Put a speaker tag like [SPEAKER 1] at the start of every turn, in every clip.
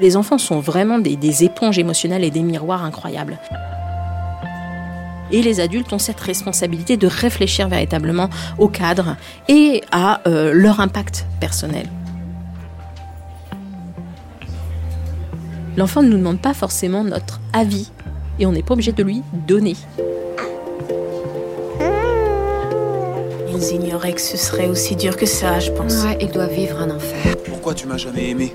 [SPEAKER 1] Les enfants sont vraiment des, des éponges émotionnelles et des miroirs incroyables. Et les adultes ont cette responsabilité de réfléchir véritablement au cadre et à euh, leur impact personnel. L'enfant ne nous demande pas forcément notre avis et on n'est pas obligé de lui donner.
[SPEAKER 2] Ils ignoraient que ce serait aussi dur que ça, je pense.
[SPEAKER 3] Ouais, ils doivent vivre un enfer.
[SPEAKER 4] Pourquoi tu m'as jamais aimé?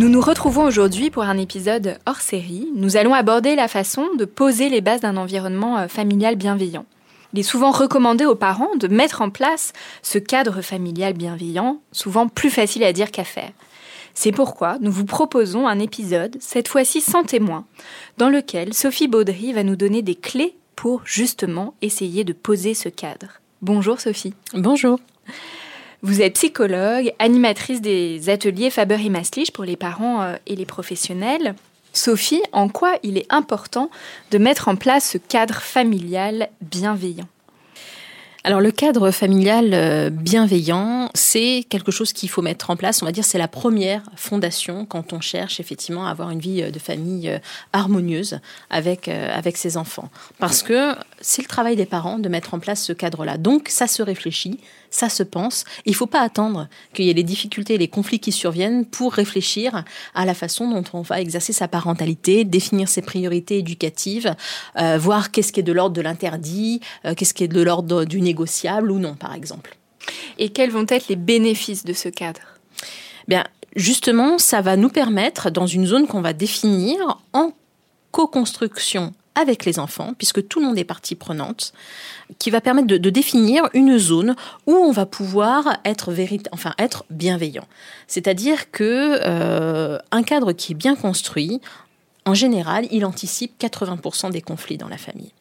[SPEAKER 5] Nous nous retrouvons aujourd'hui pour un épisode hors série. Nous allons aborder la façon de poser les bases d'un environnement euh, familial bienveillant. Il est souvent recommandé aux parents de mettre en place ce cadre familial bienveillant, souvent plus facile à dire qu'à faire. C'est pourquoi nous vous proposons un épisode, cette fois-ci sans témoin, dans lequel Sophie Baudry va nous donner des clés pour justement essayer de poser ce cadre. Bonjour Sophie.
[SPEAKER 1] Bonjour.
[SPEAKER 5] Vous êtes psychologue, animatrice des ateliers Faber et Maslich pour les parents euh, et les professionnels. Sophie, en quoi il est important de mettre en place ce cadre familial bienveillant?
[SPEAKER 1] Alors le cadre familial euh, bienveillant, c'est quelque chose qu'il faut mettre en place. On va dire c'est la première fondation quand on cherche effectivement à avoir une vie euh, de famille harmonieuse avec avec ses enfants. Parce que c'est le travail des parents de mettre en place ce cadre-là. Donc ça se réfléchit, ça se pense. Il faut pas attendre qu'il y ait les difficultés et les conflits qui surviennent pour réfléchir à la façon dont on va exercer sa parentalité, définir ses priorités éducatives, euh, voir qu'est-ce qui est de l'ordre de l'interdit, euh, qu'est-ce qui est de l'ordre du négociable ou non, par exemple.
[SPEAKER 5] Et quels vont être les bénéfices de ce cadre?
[SPEAKER 1] Bien, justement, ça va nous permettre, dans une zone qu'on va définir en co-construction avec les enfants, puisque tout le monde est partie prenante, qui va permettre de, définir une zone où on va pouvoir être enfin être bienveillant. C'est-à-dire que euh, un cadre qui est bien construit, en général, il anticipe 80% des conflits dans la famille.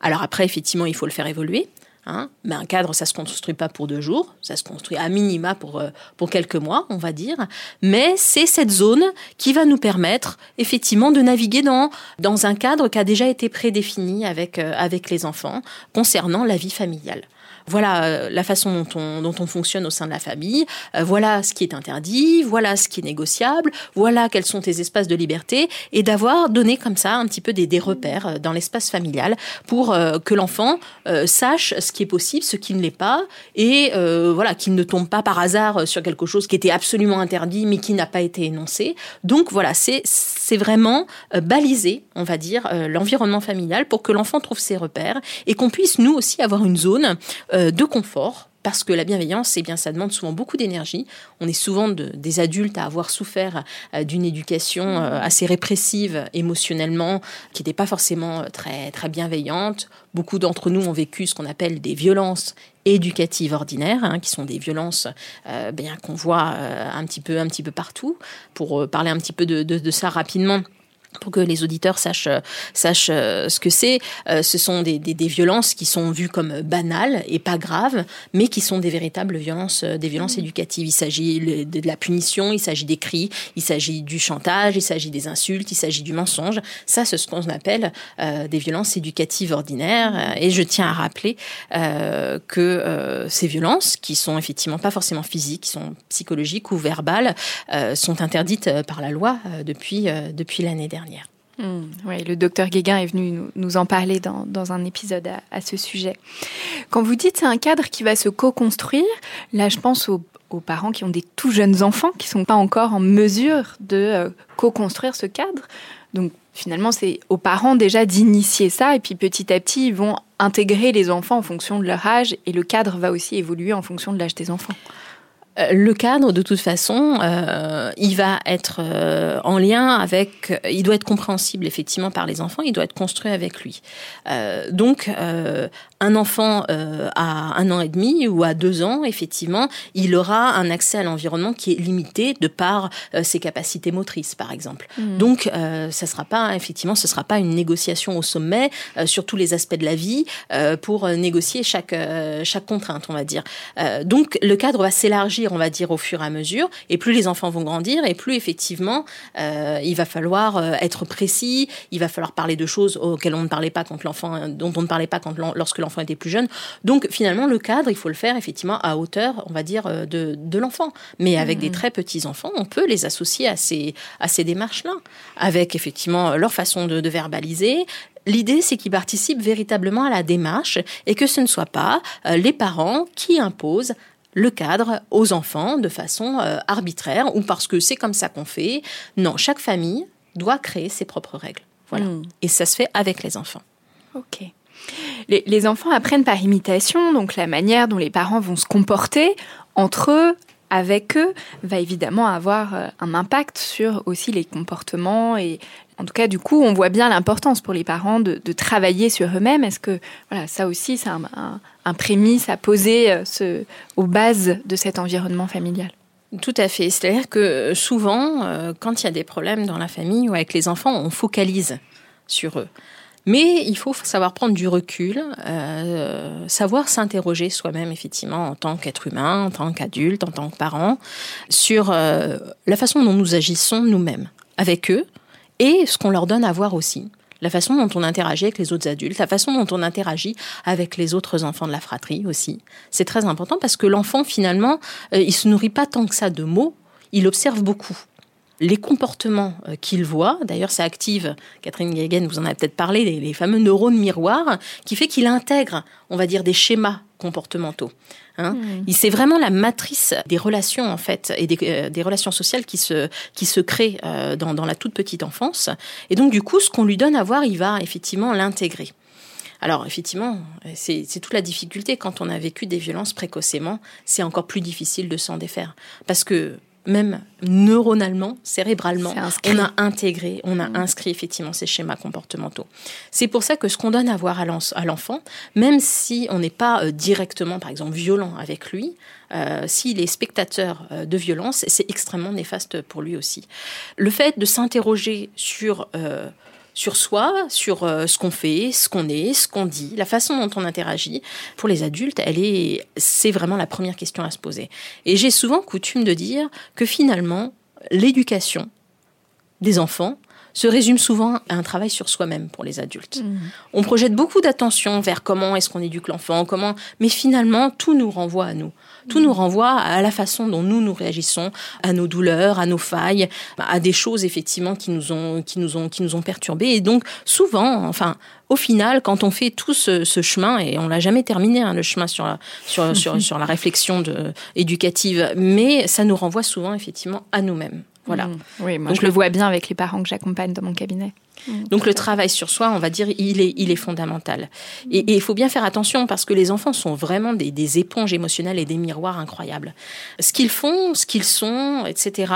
[SPEAKER 1] Alors après, effectivement, il faut le faire évoluer. Hein, mais un cadre, ça se construit pas pour deux jours, ça se construit à minima pour, euh, pour quelques mois, on va dire. Mais c'est cette zone qui va nous permettre effectivement de naviguer dans, dans un cadre qui a déjà été prédéfini avec, euh, avec les enfants concernant la vie familiale. Voilà euh, la façon dont on, dont on fonctionne au sein de la famille, euh, voilà ce qui est interdit, voilà ce qui est négociable, voilà quels sont tes espaces de liberté, et d'avoir donné comme ça un petit peu des, des repères euh, dans l'espace familial pour euh, que l'enfant euh, sache ce qui est possible, ce qui ne l'est pas, et voilà qu'il ne tombe pas par hasard sur quelque chose qui était absolument interdit mais qui n'a pas été énoncé. Donc voilà, c'est c'est vraiment baliser, on va dire, l'environnement familial pour que l'enfant trouve ses repères et qu'on puisse nous aussi avoir une zone euh, de confort. Parce que la bienveillance, eh bien, ça demande souvent beaucoup d'énergie. On est souvent de- des adultes à avoir souffert euh, d'une éducation euh, assez répressive émotionnellement, qui n'était pas forcément très très bienveillante. Beaucoup d'entre nous ont vécu ce qu'on appelle des violences éducatives ordinaires, hein, qui sont des violences bien qu'on voit un petit peu un petit peu partout. Pour parler un petit peu de ça rapidement. Pour que les auditeurs sachent, sachent euh, ce que c'est. Euh, ce sont des, des, des, violences qui sont vues comme banales et pas graves, mais qui sont des véritables violences, euh, des violences mmh. éducatives. Il s'agit de la punition, il s'agit des cris, il s'agit du chantage, il s'agit des insultes, il s'agit du mensonge. Ça, c'est ce qu'on appelle euh, des violences éducatives ordinaires. Et je tiens à rappeler euh, que ces violences, qui sont effectivement pas forcément physiques, qui sont psychologiques ou verbales, sont interdites par la loi depuis, depuis l'année dernière.
[SPEAKER 5] Hmm, oui, le docteur Guéguin est venu nous, en parler dans, dans un épisode à, ce sujet. Quand vous dites c'est un cadre qui va se co-construire, là je pense aux, aux, parents qui ont des tout jeunes enfants qui sont pas encore en mesure de euh, co-construire ce cadre. Donc finalement c'est aux parents déjà d'initier ça et puis petit à petit ils vont intégrer les enfants en fonction de leur âge et le cadre va aussi évoluer en fonction de l'âge des enfants.
[SPEAKER 1] Euh, le cadre, de toute façon, euh, il va être euh, en lien avec, il doit être compréhensible effectivement par les enfants, il doit être construit avec lui. donc, un enfant à un an et demi ou à deux ans, effectivement, il aura un accès à l'environnement qui est limité de par ses capacités motrices, par exemple. Mmh. Donc, ça sera pas effectivement, ce sera pas une négociation au sommet sur tous les aspects de la vie pour négocier chaque chaque contrainte, on va dire. donc, le cadre va s'élargir on va dire, au fur et à mesure. Et plus les enfants vont grandir, et plus effectivement, euh, il va falloir euh, être précis. Il va falloir parler de choses auxquelles on ne parlait pas quand l'enfant, dont on ne parlait pas quand lorsque l'enfant était plus jeune. Donc finalement, le cadre, il faut le faire effectivement à hauteur, on va dire, euh, de, de l'enfant. Mais avec des mmh. très petits enfants, on peut les associer à ces, à ces démarches-là, avec effectivement leur façon de, de verbaliser, L'idée, c'est qu'ils participent véritablement à la démarche et que ce ne soit pas les parents qui imposent le cadre aux enfants de façon euh, arbitraire ou parce que c'est comme ça qu'on fait. Non, chaque famille doit créer ses propres règles. Voilà. Hmm. Et ça se fait avec les enfants.
[SPEAKER 5] Ok. Les, les, enfants apprennent par imitation, donc la manière dont les parents vont se comporter entre eux, avec eux, va évidemment avoir euh, un impact sur aussi les comportements et en tout cas, du coup, on voit bien l'importance pour les parents de, travailler sur eux-mêmes. Est-ce que voilà, ça aussi, c'est un, un, prémisse à poser euh, ce, aux bases de cet environnement familial?
[SPEAKER 1] Tout à fait. C'est-à-dire que souvent, euh, quand il y a des problèmes dans la famille ou avec les enfants, on focalise sur eux. Mais il faut savoir prendre du recul, euh, savoir s'interroger soi-même, effectivement, en tant qu'être humain, en tant qu'adulte, en tant que parent, sur la façon dont nous agissons nous-mêmes avec eux, et ce qu'on leur donne à voir aussi. La façon dont on interagit avec les autres adultes, la façon dont on interagit avec les autres enfants de la fratrie aussi. C'est très important parce que l'enfant, finalement, euh, il se nourrit pas tant que ça de mots, il observe beaucoup les comportements euh, qu'il voit. D'ailleurs, ça active, Catherine Guéguen vous en a peut-être parlé, les, les, fameux neurones miroirs, qui fait qu'il intègre, on va dire, des schémas comportementaux. Hein. Hmm. C'est vraiment la matrice des relations en fait et des, euh, des relations sociales qui se qui se créent euh, dans, dans la toute petite enfance. Et donc du coup, ce qu'on lui donne à voir, il va effectivement l'intégrer. Alors effectivement, c'est toute la difficulté quand on a vécu des violences précocement, c'est encore plus difficile de s'en défaire parce que même neuronalement, cérébralement, on a intégré, on a mm. inscrit effectivement ces schémas comportementaux. C'est pour ça que ce qu'on donne à voir à l'enfant, même si on n'est pas euh, directement, par exemple, violent avec lui, euh, s'il est spectateur euh, de violence, c'est extrêmement néfaste pour lui aussi. Le fait de s'interroger sur sur soi, sur euh, ce qu'on fait, ce qu'on est, ce qu'on dit, la façon dont on interagit. Pour les adultes, elle est, c'est vraiment la première question à se poser. Et j'ai souvent coutume de dire que finalement, l'éducation des enfants se résume souvent à un travail sur soi-même pour les adultes. Mmh. On projette beaucoup d'attention vers comment est-ce qu'on éduque l'enfant, comment, mais finalement tout nous renvoie à nous. Tout nous renvoie à la façon dont nous nous réagissons, à nos douleurs, à nos failles, à des choses effectivement qui nous ont, qui nous ont, qui nous ont perturbés. Et donc souvent, enfin, au final, quand on fait tout ce, chemin, et on l'a jamais terminé, hein, le chemin sur la, sur, sur, sur la réflexion de, éducative, mais ça nous renvoie souvent effectivement à nous-mêmes. Voilà. Mmh.
[SPEAKER 5] Oui, moi je le vois bien avec les parents que j'accompagne dans mon cabinet.
[SPEAKER 1] Mmh. Donc le travail sur soi, on va dire, il est, il est fondamental. Et il faut bien faire attention parce que les enfants sont vraiment des, éponges émotionnelles et des miroirs incroyables. Ce qu'ils font, ce qu'ils sont, etc.,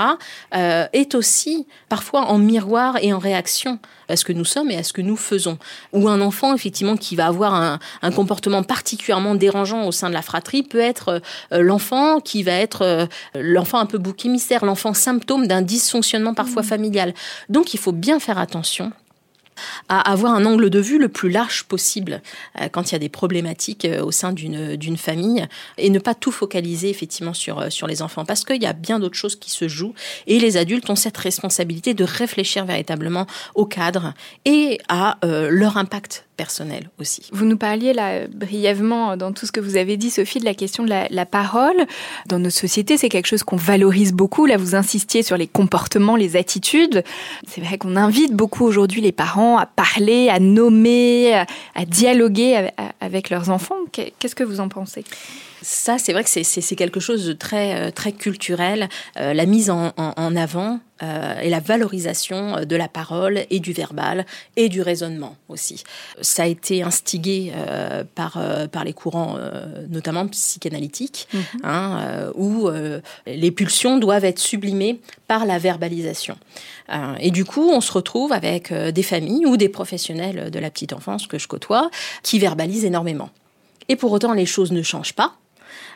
[SPEAKER 1] euh, est aussi parfois en miroir et en réaction à ce que nous sommes et à ce que nous faisons. Ou un enfant, effectivement, qui va avoir un, comportement particulièrement dérangeant au sein de la fratrie peut être euh, l'enfant qui va être euh, l'enfant un peu bouc émissaire, l'enfant symptôme d'un dysfonctionnement parfois mmh. familial. Donc il faut bien faire attention à avoir un angle de vue le plus large possible euh, quand il y a des problématiques euh, au sein d'une famille et ne pas tout focaliser effectivement sur, euh, sur les enfants. Parce qu'il y a bien d'autres choses qui se jouent et les adultes ont cette responsabilité de réfléchir véritablement au cadre et à leur impact personnel aussi.
[SPEAKER 5] Vous nous parliez là brièvement dans tout ce que vous avez dit, Sophie, de la question de la, parole. Dans nos sociétés, c'est quelque chose qu'on valorise beaucoup. Là, vous insistiez sur les comportements, les attitudes. C'est vrai qu'on invite beaucoup aujourd'hui les parents à parler, à nommer, à dialoguer avec leurs enfants. Qu'est-ce que vous en pensez?
[SPEAKER 1] Ça, c'est vrai que c'est quelque chose de très, euh, très culturel, euh, la mise en, avant euh, et la valorisation de la parole et du verbal et du raisonnement aussi. Ça a été instigé par, par les courants, notamment psychanalytiques, mhm. hein, où les pulsions doivent être sublimées par la verbalisation. et du coup, on se retrouve avec des familles ou des professionnels de la petite enfance que je côtoie qui verbalisent énormément. Et pour autant, les choses ne changent pas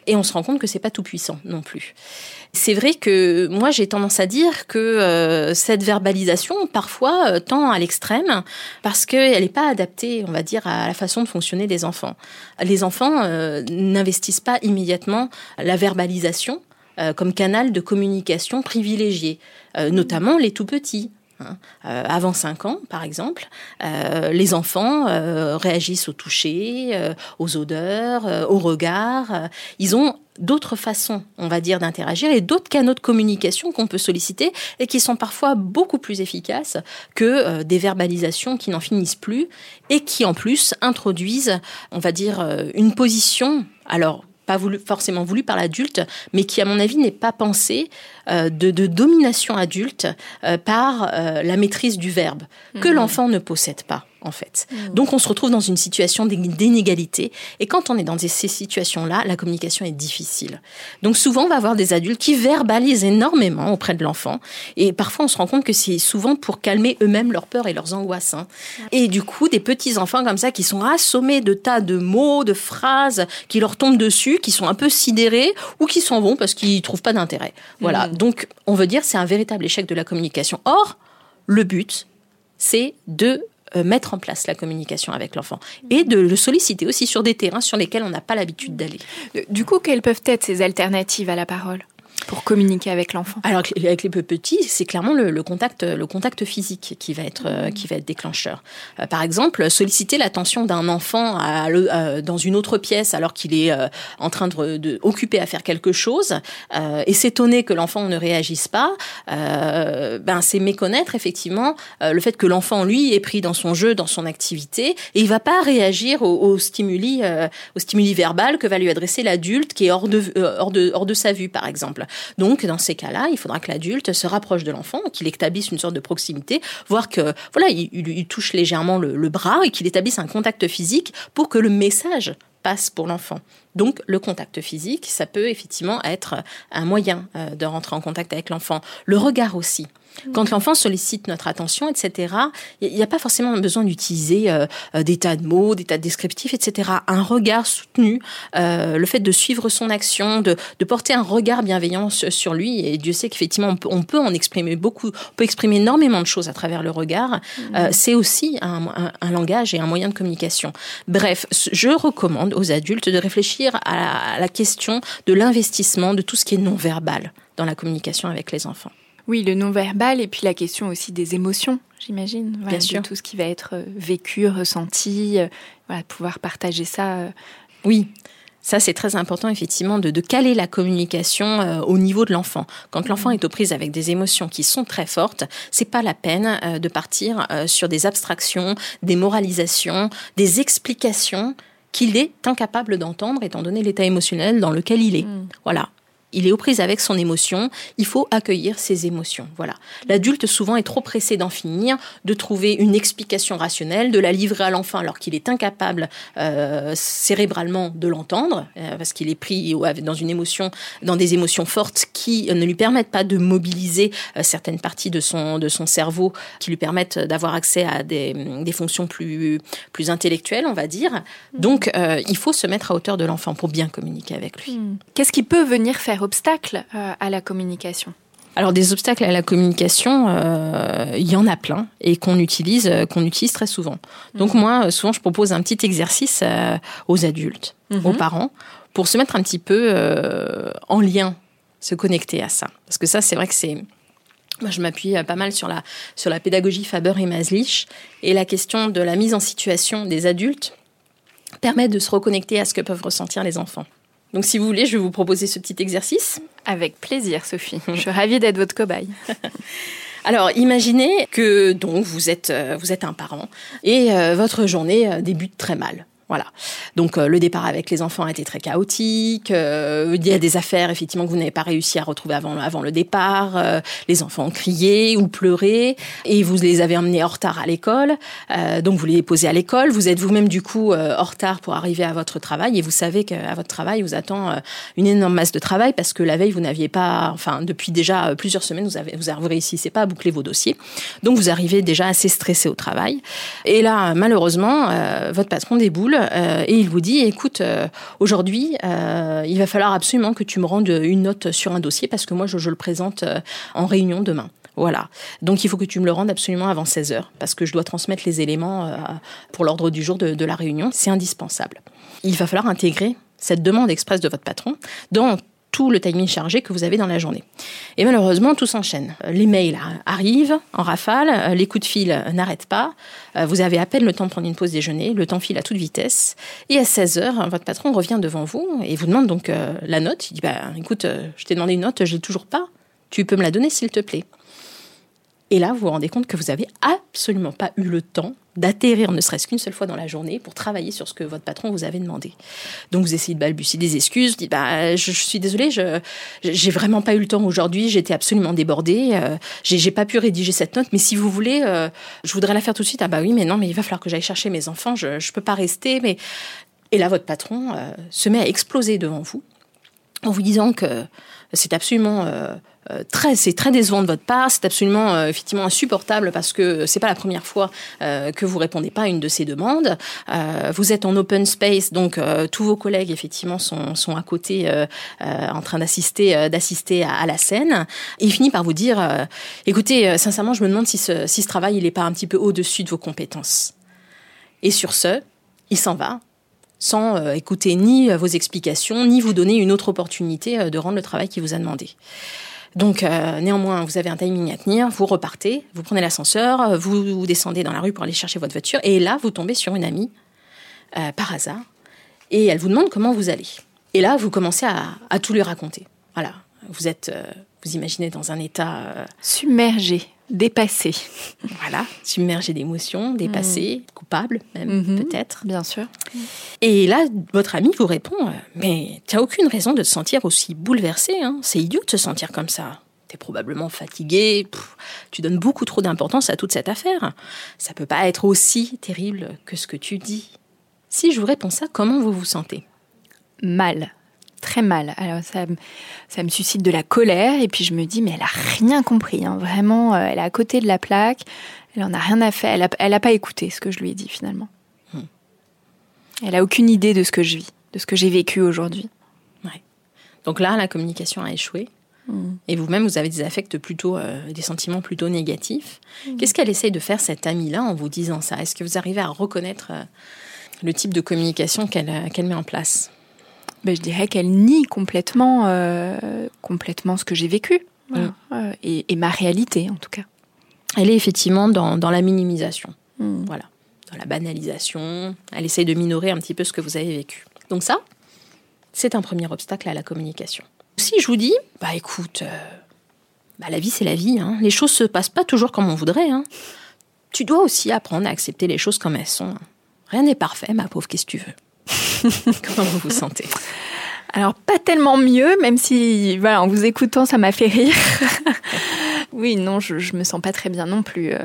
[SPEAKER 1] et on se rend compte que c'est pas tout puissant non plus. C'est vrai que moi j'ai tendance à dire que euh, cette verbalisation parfois euh, tend à l'extrême parce qu'elle n'est pas adaptée, on va dire, à la façon de fonctionner des enfants. Les enfants euh, n'investissent pas immédiatement la verbalisation comme canal de communication privilégié, notamment les tout petits. Hein. Euh, avant 5 ans, par exemple, euh, les enfants euh, réagissent au toucher, aux odeurs, au regard. ils ont d'autres façons, on va dire, d'interagir et d'autres canaux de communication qu'on peut solliciter et qui sont parfois beaucoup plus efficaces que des verbalisations qui n'en finissent plus et qui en plus introduisent, on va dire, une position. Alors, pas voulu, forcément voulu par l'adulte, mais qui, à mon avis, n'est pas pensé euh, de, domination adulte euh, par euh, la maîtrise du verbe, que mhm. l'enfant ne possède pas en fait. Mmh. Donc on se retrouve dans une situation d'inégalité. Et quand on est dans ces situations-là, la communication est difficile. Donc souvent, on va avoir des adultes qui verbalisent énormément auprès de l'enfant. Et parfois, on se rend compte que c'est souvent pour calmer eux-mêmes leurs peurs et leurs angoisses. Hein. Et du coup, des petits-enfants comme ça qui sont assommés de tas de mots, de phrases qui leur tombent dessus, qui sont un peu sidérés ou qui s'en vont parce qu'ils trouvent pas d'intérêt. Voilà. Mmh. Donc, on veut dire c'est un véritable échec de la communication. Or, le but, c'est de mettre en place la communication avec l'enfant et de le solliciter aussi sur des terrains sur lesquels on n'a pas l'habitude d'aller.
[SPEAKER 5] Du coup, quelles peuvent être ces alternatives à la parole? Pour communiquer avec l'enfant
[SPEAKER 1] Alors avec les petits, c'est clairement le, contact, le contact physique qui va être euh, qui va être déclencheur. Euh, par exemple, solliciter l'attention d'un enfant à, dans une autre pièce alors qu'il est euh, en train de, de, occupé à faire quelque chose et s'étonner que l'enfant ne réagisse pas, ben c'est méconnaître effectivement le fait que l'enfant lui est pris dans son jeu, dans son activité et il va pas réagir aux, stimuli aux stimuli verbal que va lui adresser l'adulte qui est hors de hors de hors de sa vue par exemple. Donc, dans ces cas-là, il faudra que l'adulte se rapproche de l'enfant, qu'il établisse une sorte de proximité, voire que, voilà, il, touche légèrement le, bras et qu'il établisse un contact physique pour que le message passe pour l'enfant. Donc le contact physique, ça peut effectivement être un moyen euh, de rentrer en contact avec l'enfant. Le regard aussi. Quand l'enfant sollicite notre attention, etc., il n'y a pas forcément besoin d'utiliser euh, euh, des tas de mots, des tas de descriptifs, etc. Un regard soutenu, euh, le fait de suivre son action, de, porter un regard bienveillant sur lui, et Dieu sait qu'effectivement on peut, en exprimer beaucoup, on peut exprimer énormément de choses à travers le regard, mmh. c'est aussi un, langage et un moyen de communication. Bref, je recommande aux adultes de réfléchir à la question de l'investissement de tout ce qui est non-verbal dans la communication avec les enfants.
[SPEAKER 5] Oui, le non-verbal et puis la question aussi des émotions, j'imagine. Bien sûr. Tout ce qui va être euh, vécu, ressenti, euh, voilà, pouvoir partager ça. Euh.
[SPEAKER 1] Oui. Ça, c'est très important, effectivement, de, caler la communication au niveau de l'enfant. Quand l'enfant est aux prises avec des émotions qui sont très fortes, c'est pas la peine de partir sur des abstractions, des moralisations, des explications qu'il est incapable d'entendre étant donné l'état émotionnel dans lequel il est. Mm. Voilà il est aux prises avec son émotion, il faut accueillir ses émotions. Voilà. L'adulte souvent est trop pressé d'en finir, de trouver une explication rationnelle, de la livrer à l'enfant alors qu'il est incapable euh, cérébralement de l'entendre, euh, parce qu'il est pris dans une émotion, dans des émotions fortes qui ne lui permettent pas de mobiliser euh, certaines parties de son, de son cerveau, qui lui permettent d'avoir accès à des, des, fonctions plus, plus intellectuelles, on va dire. Donc, il faut se mettre à hauteur de l'enfant pour bien communiquer avec lui.
[SPEAKER 5] Hmm. Qu'est-ce qui peut venir faire obstacles euh, à la communication
[SPEAKER 1] alors des obstacles à la communication, euh, il y en a plein et qu'on utilise, euh, qu'on utilise très souvent. Donc mhm. moi, souvent, je propose un petit exercice aux adultes, mhm. aux parents, pour se mettre un petit peu en lien, se connecter à ça. Parce que ça, c'est vrai que c'est moi, je m'appuie pas mal sur la, sur la pédagogie Faber et Maslich et la question de la mise en situation des adultes permet de se reconnecter à ce que peuvent ressentir les enfants. Donc si vous voulez, je vais vous proposer ce petit exercice.
[SPEAKER 5] Avec plaisir, Sophie. je suis ravie d'être votre cobaye.
[SPEAKER 1] Alors, imaginez que donc vous êtes euh, vous êtes un parent et euh, votre journée euh, débute très mal. Voilà. Donc euh, le départ avec les enfants a été très chaotique. Euh, il y a des affaires effectivement que vous n'avez pas réussi à retrouver avant, avant le départ. Euh, les enfants ont crié ou pleuré et vous les avez emmenés en retard à l'école. donc vous les posez à l'école. Vous êtes vous-même du coup en retard pour arriver à votre travail et vous savez qu'à votre travail vous attend une énorme masse de travail parce que la veille vous n'aviez pas, enfin depuis déjà plusieurs semaines vous avez vous, réussissez pas à boucler vos dossiers. Donc vous arrivez déjà assez stressé au travail. Et là malheureusement votre patron déboule euh, et il vous dit écoute, euh, aujourd'hui, euh, il va falloir absolument que tu me rendes une note sur un dossier parce que moi, je, le présente en réunion demain. Voilà. Donc il faut que tu me le rendes absolument avant 16 heures parce que je dois transmettre les éléments pour l'ordre du jour de, la réunion. C'est indispensable. Il va falloir intégrer cette demande express de votre patron dans tout le timing chargé que vous avez dans la journée. Et malheureusement, tout s'enchaîne. Les mails arrivent en rafale, les coups de fil n'arrêtent pas, vous avez à peine le temps de prendre une pause déjeuner, le temps file à toute vitesse, et à 16h, votre patron revient devant vous et vous demande donc euh, la note. Il dit, bah, écoute, euh, je t'ai demandé une note, je l'ai toujours pas, tu peux me la donner s'il te plaît. Et là, vous vous rendez compte que vous n'avez absolument pas eu le temps d'atterrir ne serait-ce qu'une seule fois dans la journée pour travailler sur ce que votre patron vous avait demandé. Donc vous essayez de balbutier des excuses, vous dites bah je, suis désolée, je j'ai vraiment pas eu le temps aujourd'hui, j'étais absolument débordée, euh, j'ai pas pu rédiger cette note, mais si vous voulez, euh, je voudrais la faire tout de suite. Ah bah oui, mais non, mais il va falloir que j'aille chercher mes enfants, je je peux pas rester, mais et là votre patron euh, se met à exploser devant vous en vous disant que c'est absolument euh, euh, très, c'est très décevant de votre part, c'est absolument euh, effectivement insupportable parce que c'est pas la première fois que vous répondez pas à une de ces demandes. vous êtes en open space, donc tous vos collègues effectivement sont, sont à côté en train d'assister d'assister à, la scène. Il finit par vous dire, écoutez, sincèrement, je me demande si ce, si ce travail il est pas un petit peu au-dessus de vos compétences. Et sur ce, il s'en va sans euh, écouter ni euh, vos explications, ni vous donner une autre opportunité euh, de rendre le travail qui vous a demandé. Donc néanmoins, vous avez un timing à tenir, vous repartez, vous prenez l'ascenseur, vous, descendez dans la rue pour aller chercher votre voiture, et là, vous tombez sur une amie, par hasard, et elle vous demande comment vous allez. Et là, vous commencez à, tout lui raconter. Voilà, vous êtes, vous imaginez, dans un état...
[SPEAKER 5] Submergé dépassé.
[SPEAKER 1] Voilà, submergé d'émotions, dépassé, mm. coupable même mhm. peut-être.
[SPEAKER 5] Bien sûr.
[SPEAKER 1] Et là, votre ami vous répond euh, Mais tu n'as aucune raison de te sentir aussi bouleversé. Hein. C'est idiot de se sentir comme ça. Tu es probablement fatigué. tu donnes beaucoup trop d'importance à toute cette affaire. Ça peut pas être aussi terrible que ce que tu dis. Si je vous réponds ça, comment vous vous sentez?
[SPEAKER 5] Mal très mal. Alors ça, ça me suscite de la colère et puis je me dis mais elle a rien compris, hein. vraiment, euh, elle est à côté de la plaque, elle en a rien à faire, elle a, pas écouté ce que je lui ai dit finalement. Hmm. Elle a aucune idée de ce que je vis, de ce que j'ai vécu aujourd'hui.
[SPEAKER 1] Donc là, la communication a échoué. Hmm. Et vous-même, vous avez des affects plutôt, euh, des sentiments plutôt négatifs. Hmm. Qu'est-ce qu'elle essaye de faire cette amie-là en vous disant ça? Est-ce que vous arrivez à reconnaître euh, le type de communication qu'elle met en place?
[SPEAKER 5] Ben, je dirais qu'elle nie complètement, euh, complètement ce que j'ai vécu mm. euh, et, ma réalité en tout cas.
[SPEAKER 1] Elle est effectivement dans, dans la minimisation, mm. voilà, dans la banalisation. Elle essaye de minorer un petit peu ce que vous avez vécu. Donc ça, c'est un premier obstacle à la communication. Si je vous dis, bah écoute, euh, bah, la vie c'est la vie, hein. les choses se passent pas toujours comme on voudrait. Hein. Tu dois aussi apprendre à accepter les choses comme elles sont. Rien n'est parfait, ma pauvre, qu'est-ce que tu veux? Comment vous vous sentez?
[SPEAKER 5] Alors pas tellement mieux, même si voilà, en vous écoutant, ça m'a fait rire. oui, non, je, je me sens pas très bien non plus. Euh,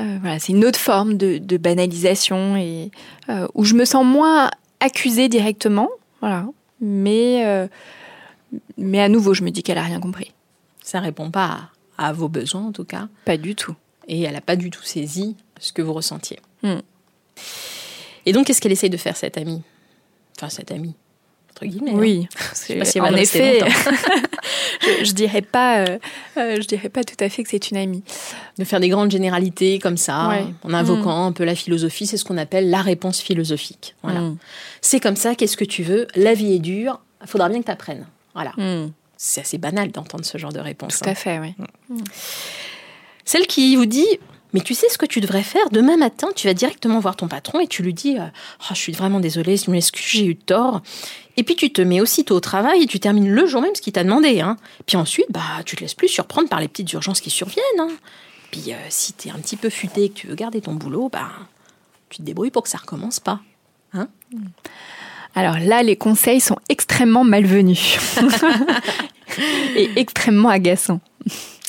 [SPEAKER 5] euh, voilà, c'est une autre forme de, de banalisation et euh, où je me sens moins accusée directement, voilà. Mais mais à nouveau, je me dis qu'elle a rien compris.
[SPEAKER 1] Ça répond pas à, à vos besoins en tout cas,
[SPEAKER 5] Pas du tout.
[SPEAKER 1] et elle a pas du tout saisi ce que vous ressentiez?
[SPEAKER 5] Hmm.
[SPEAKER 1] Et donc, qu'est-ce qu'elle essaye de faire cette amie? Enfin, cette amie entre guillemets. hein.
[SPEAKER 5] Oui,
[SPEAKER 1] sais pas si
[SPEAKER 5] en effet, je, je dirais pas, euh, euh, je dirais pas tout à fait que c'est une amie.
[SPEAKER 1] de faire des grandes généralités comme ça,
[SPEAKER 5] Ouais.
[SPEAKER 1] en invoquant un peu la philosophie, c'est ce qu'on appelle la réponse philosophique. Voilà.
[SPEAKER 5] Mm.
[SPEAKER 1] C'est comme ça, qu'est-ce que tu veux? La vie est dure, il faudra bien que tu apprennes. Voilà.
[SPEAKER 5] Hmm,
[SPEAKER 1] C'est assez banal d'entendre ce genre de réponse.
[SPEAKER 5] tout
[SPEAKER 1] hein.
[SPEAKER 5] à fait, oui.
[SPEAKER 1] Celle qui vous dit Mais tu sais ce que tu devrais faire? Demain matin, tu vas directement voir ton patron et tu lui dis euh, Oh, Je suis vraiment désolée, je m'excuse, j'ai eu tort. Et puis tu te mets aussitôt au travail et tu termines le jour même ce qu'il t'a demandé. Hein. Puis ensuite, bah, tu te laisses plus surprendre par les petites urgences qui surviennent. hein. Puis euh, si tu es un petit peu futé et que tu veux garder ton boulot, bah, tu te débrouilles pour que ça recommence pas.
[SPEAKER 5] Alors là, les conseils sont extrêmement malvenus et extrêmement agaçants.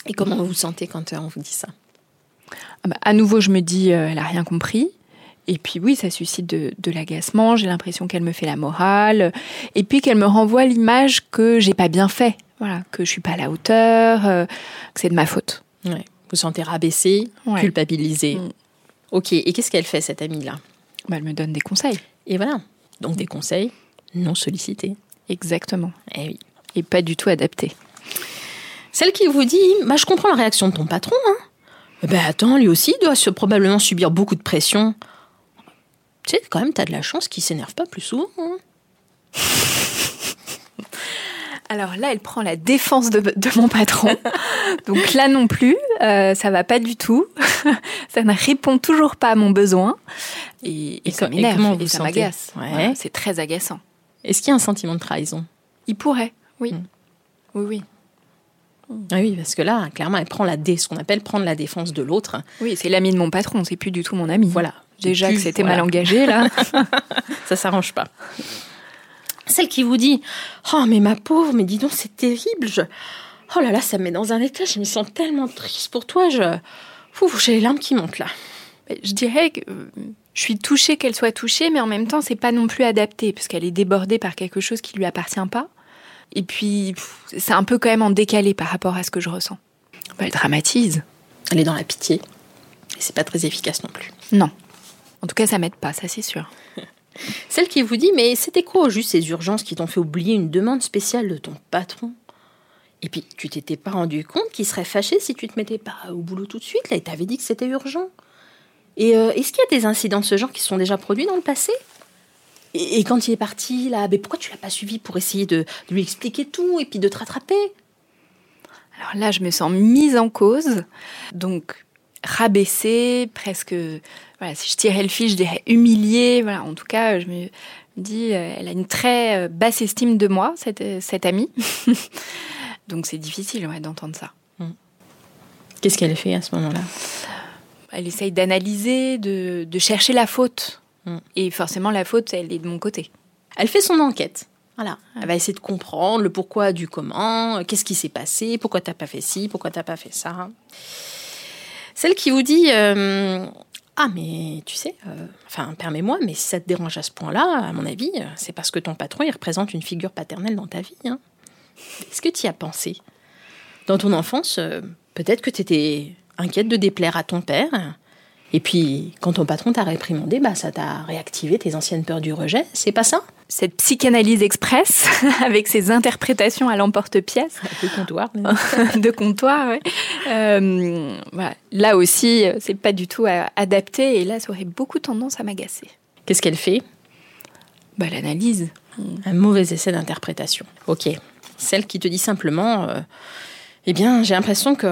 [SPEAKER 1] Et comment vous vous sentez quand on vous dit ça?
[SPEAKER 5] À nouveau, je me dis, euh, elle a rien compris. Et puis oui, ça suscite de, de l'agacement. J'ai l'impression qu'elle me fait la morale, et puis qu'elle me renvoie l'image que j'ai pas bien fait. Voilà, que je suis pas à la hauteur, euh, que c'est de ma faute.
[SPEAKER 1] Ouais. Vous vous sentez rabaissé,
[SPEAKER 5] Ouais.
[SPEAKER 1] culpabilisé.
[SPEAKER 5] Mm.
[SPEAKER 1] Ok, et qu'est-ce qu'elle fait cette amie-là?
[SPEAKER 5] Bah, elle me donne des conseils.
[SPEAKER 1] Et voilà, donc des conseils non sollicités.
[SPEAKER 5] Exactement.
[SPEAKER 1] Eh oui.
[SPEAKER 5] Et pas du tout adaptés.
[SPEAKER 1] Celle qui vous dit, bah, je comprends la réaction de ton patron. Hein. Eh Ben attends, lui aussi doit se probablement subir beaucoup de pression. Tu sais, quand même, t'as de la chance qu'il s'énerve pas plus souvent. hein.
[SPEAKER 5] Alors là, elle prend la défense de, de mon patron. Donc là non plus, euh, ça va pas du tout. ça ne répond toujours pas à mon besoin. Et,
[SPEAKER 1] Et
[SPEAKER 5] ça
[SPEAKER 1] et
[SPEAKER 5] m'énerve et,
[SPEAKER 1] vous
[SPEAKER 5] ça m'agace.
[SPEAKER 1] Ouais.
[SPEAKER 5] Voilà, c'est très agaçant.
[SPEAKER 1] Est-ce qu'il y a un sentiment de trahison?
[SPEAKER 5] Il pourrait, oui.
[SPEAKER 1] Mm.
[SPEAKER 5] Oui, oui.
[SPEAKER 1] Ah Oui, parce que là, clairement, elle prend la dé, ce qu'on appelle prendre la défense de l'autre.
[SPEAKER 5] Oui, c'est l'ami de mon patron, c'est plus du tout mon ami.
[SPEAKER 1] Voilà.
[SPEAKER 5] Déjà
[SPEAKER 1] Plus,
[SPEAKER 5] que c'était
[SPEAKER 1] voilà.
[SPEAKER 5] mal engagé, là.
[SPEAKER 1] Ça s'arrange pas. Celle qui vous dit Oh, mais ma pauvre, mais dis donc, c'est terrible. Je... Oh là là, ça me met dans un état, je me sens tellement triste pour toi. Je... Ouf, j'ai les larmes qui montent là.
[SPEAKER 5] je dirais que euh, je suis touchée qu'elle soit touchée, mais en même temps, c'est pas non plus adapté, parce qu'elle est débordée par quelque chose qui lui appartient pas. Et puis, c'est un peu quand même en décalé par rapport à ce que je ressens. Bah, elle dramatise.
[SPEAKER 1] Elle est dans la pitié. Et c'est pas très efficace non plus.
[SPEAKER 5] Non. En tout cas, ça m'aide pas, ça c'est sûr.
[SPEAKER 1] Celle qui vous dit Mais c'était quoi au juste ces urgences qui t'ont fait oublier une demande spéciale de ton patron Et puis, tu t'étais pas rendu compte qu'il serait fâché si tu te mettais pas au boulot tout de suite, là, il t'avait dit que c'était urgent. Et euh, est-ce qu'il y a des incidents de ce genre qui se sont déjà produits dans le passé? Et, et quand il est parti, là, mais pourquoi tu l'as pas suivi pour essayer de, de lui expliquer tout et puis de te rattraper?
[SPEAKER 5] Alors là, je me sens mise en cause, donc rabaissée, presque. Voilà, si je tirais le fil, je dirais humiliée. Voilà, en tout cas, je me dis, euh, elle a une très euh, basse estime de moi, cette, euh, cette amie. donc c'est difficile ouais, d'entendre ça.
[SPEAKER 1] Qu'est-ce qu'elle fait à ce moment-là?
[SPEAKER 5] Elle essaye d'analyser, de, de chercher la faute.
[SPEAKER 1] Mm.
[SPEAKER 5] Et forcément, la faute, elle est de mon côté.
[SPEAKER 1] Elle fait son enquête. Voilà. Elle va essayer de comprendre le pourquoi du comment, qu'est-ce qui s'est passé, pourquoi t'as pas fait ci, pourquoi t'as pas fait ça. Celle qui vous dit euh, Ah, mais tu sais, euh, enfin, permets-moi, mais si ça te dérange à ce point-là, à mon avis, c'est parce que ton patron, il représente une figure paternelle dans ta vie. hein. Est-ce que tu y as pensé? Dans ton enfance, euh, peut-être que tu étais inquiète de déplaire à ton père. Et puis, quand ton patron t'a réprimandé, bah, ça t'a réactivé tes anciennes peurs du rejet. C'est pas ça?
[SPEAKER 5] Cette psychanalyse express, avec ses interprétations à l'emporte-pièce,
[SPEAKER 1] Le comptoir.
[SPEAKER 5] de comptoir. Euh, voilà. Là aussi, c'est pas du tout euh, adapté et là, ça aurait beaucoup tendance à m'agacer.
[SPEAKER 1] Qu'est-ce qu'elle fait?
[SPEAKER 5] Bah, l'analyse.
[SPEAKER 1] Un mauvais essai d'interprétation. Ok. Celle qui te dit simplement euh, Eh bien, j'ai l'impression que